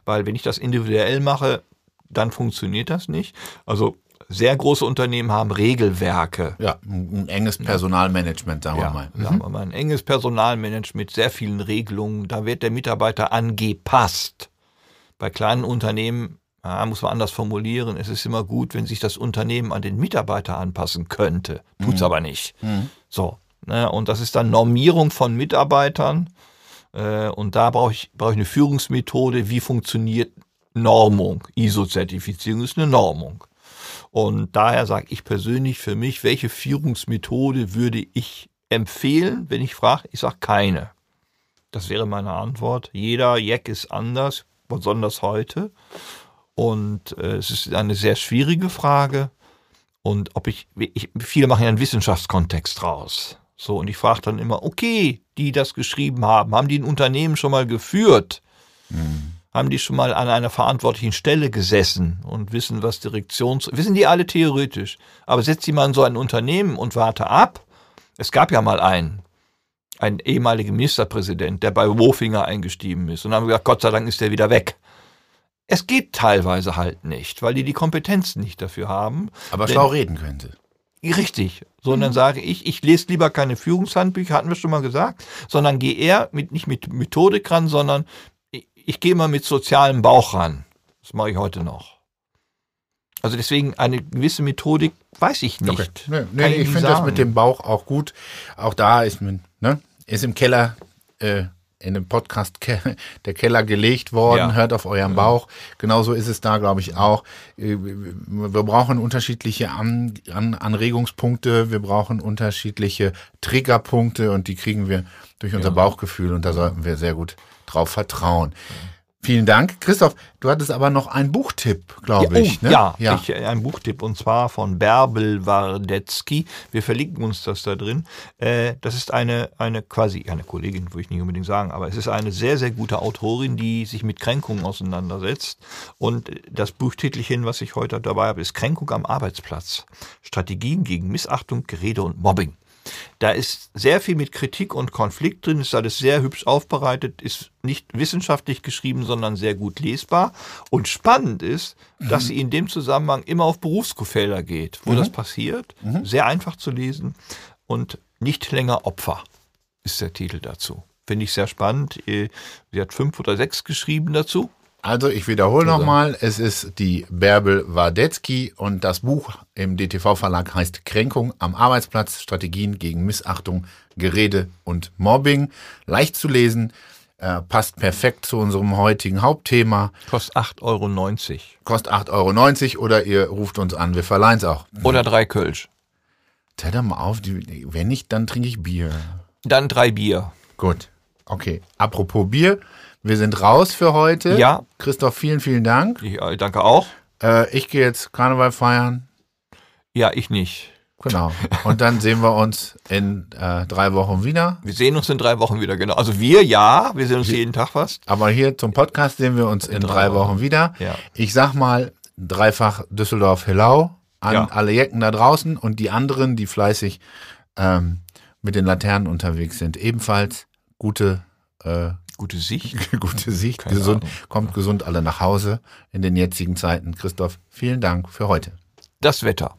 Speaker 3: Weil wenn ich das individuell mache, dann funktioniert das nicht. Also sehr große Unternehmen haben Regelwerke.
Speaker 2: Ja, ein, enges Personalmanagement, sagen wir
Speaker 3: Ja,
Speaker 2: mal.
Speaker 3: sagen wir mal, ein enges Personalmanagement mit sehr vielen Regelungen. Da wird der Mitarbeiter angepasst. Bei kleinen Unternehmen ja, muss man anders formulieren. Es ist immer gut, wenn sich das Unternehmen an den Mitarbeiter anpassen könnte. Tut's aber nicht. So. Ne, und das ist dann Normierung von Mitarbeitern. Äh, und da brauche ich, brauche ich eine Führungsmethode. Wie funktioniert Normung? ISO-Zertifizierung ist eine Normung. Und daher sage ich persönlich für mich, welche Führungsmethode würde ich empfehlen, wenn ich frage? Ich sage keine. Das wäre meine Antwort. Jeder Jack ist anders, besonders heute. Und äh, es ist eine sehr schwierige Frage. Und ob ich, ich, viele machen ja einen Wissenschaftskontext raus. So, und ich frage dann immer, okay, die das geschrieben haben, haben die ein Unternehmen schon mal geführt? Haben die schon mal an einer verantwortlichen Stelle gesessen und wissen, was Direktions... Wissen die alle theoretisch. Aber setz die mal in so ein Unternehmen und warte ab. Es gab ja mal einen, einen ehemaligen Ministerpräsident, der bei Wofinger eingestiegen ist. Und dann haben wir gesagt, Gott sei Dank ist der wieder weg. Es geht teilweise halt nicht, weil die die Kompetenzen nicht dafür haben.
Speaker 2: Aber
Speaker 3: Denn-
Speaker 2: schlau reden könnte.
Speaker 3: Richtig. Sondern sage ich, ich lese lieber keine Führungshandbücher, hatten wir schon mal gesagt, sondern gehe eher mit, nicht mit Methodik ran, sondern ich, ich gehe mal mit sozialem Bauch ran. Das mache ich heute noch. Also deswegen eine gewisse Methodik weiß ich nicht.
Speaker 2: Okay. Nee, nee, ich
Speaker 3: nicht
Speaker 2: finde das mit dem Bauch auch gut. Auch da ist man, ne, ist im Keller, äh, in dem Podcast Ke- der Keller gelegt worden,
Speaker 3: Ja.
Speaker 2: hört auf euren Bauch. Genauso ist es da, glaube ich, auch. Äh, Wir brauchen unterschiedliche An An Anregungspunkte, wir brauchen unterschiedliche Triggerpunkte und die kriegen wir durch unser Bauchgefühl und da sollten wir sehr gut drauf vertrauen. Vielen Dank. Christoph, du hattest aber noch einen Buchtipp, glaube
Speaker 3: ja,
Speaker 2: ich.
Speaker 3: oh,
Speaker 2: Ne?
Speaker 3: ja, Ich, äh, ein Buchtipp und zwar von Bärbel Wardetzky. Wir verlinken uns das da drin. Äh, das ist eine, eine quasi, eine Kollegin, würde ich nicht unbedingt sagen, aber es ist eine sehr, sehr gute Autorin, die sich mit Kränkungen auseinandersetzt. Und das Buchtitelchen, was ich heute dabei habe, ist Kränkung am Arbeitsplatz. Strategien gegen Missachtung, Gerede und Mobbing. Da ist sehr viel mit Kritik und Konflikt drin, ist alles sehr hübsch aufbereitet, ist nicht wissenschaftlich geschrieben, sondern sehr gut lesbar. Und spannend ist, dass sie in dem Zusammenhang immer auf Berufsfelder geht, wo das passiert. Sehr einfach zu lesen und nicht länger Opfer ist der Titel dazu. Finde ich sehr spannend. Äh, Sie hat fünf oder sechs geschrieben dazu.
Speaker 2: Also ich wiederhole nochmal, es ist die Bärbel Wardetzky und das Buch im DTV-Verlag heißt Kränkung am Arbeitsplatz, Strategien gegen Missachtung, Gerede und Mobbing. Leicht zu lesen, äh, passt perfekt zu unserem heutigen Hauptthema,
Speaker 3: Kostet 8,90 Euro.
Speaker 2: kostet 8,90 Euro oder ihr ruft uns an, wir verleihen es auch.
Speaker 3: Oder drei Kölsch.
Speaker 2: Zähl doch mal auf, die, wenn nicht, dann trinke ich Bier.
Speaker 3: Dann drei Bier.
Speaker 2: Gut, okay. Apropos Bier, wir sind raus für heute.
Speaker 3: Ja.
Speaker 2: Christoph, vielen, vielen Dank.
Speaker 3: Ich äh, danke auch.
Speaker 2: Äh, ich gehe jetzt Karneval feiern.
Speaker 3: Ja, ich nicht.
Speaker 2: Genau. Und dann sehen wir uns in äh, drei Wochen wieder.
Speaker 3: Wir sehen uns in drei Wochen wieder, genau. Also wir ja, wir sehen uns jeden Tag fast.
Speaker 2: Aber hier zum Podcast sehen wir uns in, drei,
Speaker 3: drei
Speaker 2: Wochen.
Speaker 3: Wochen.
Speaker 2: wieder.
Speaker 3: Ja.
Speaker 2: Ich sag mal dreifach Düsseldorf-Hillau an
Speaker 3: Ja.
Speaker 2: alle Jecken da draußen und die anderen, die fleißig ähm, mit den Laternen unterwegs sind. Ebenfalls gute, äh,
Speaker 3: Gute Sicht.
Speaker 2: gute Sicht.
Speaker 3: Keine
Speaker 2: gesund,
Speaker 3: Ahnung.
Speaker 2: kommt gesund alle nach Hause in den jetzigen Zeiten. Christoph, vielen Dank für heute.
Speaker 3: Das Wetter.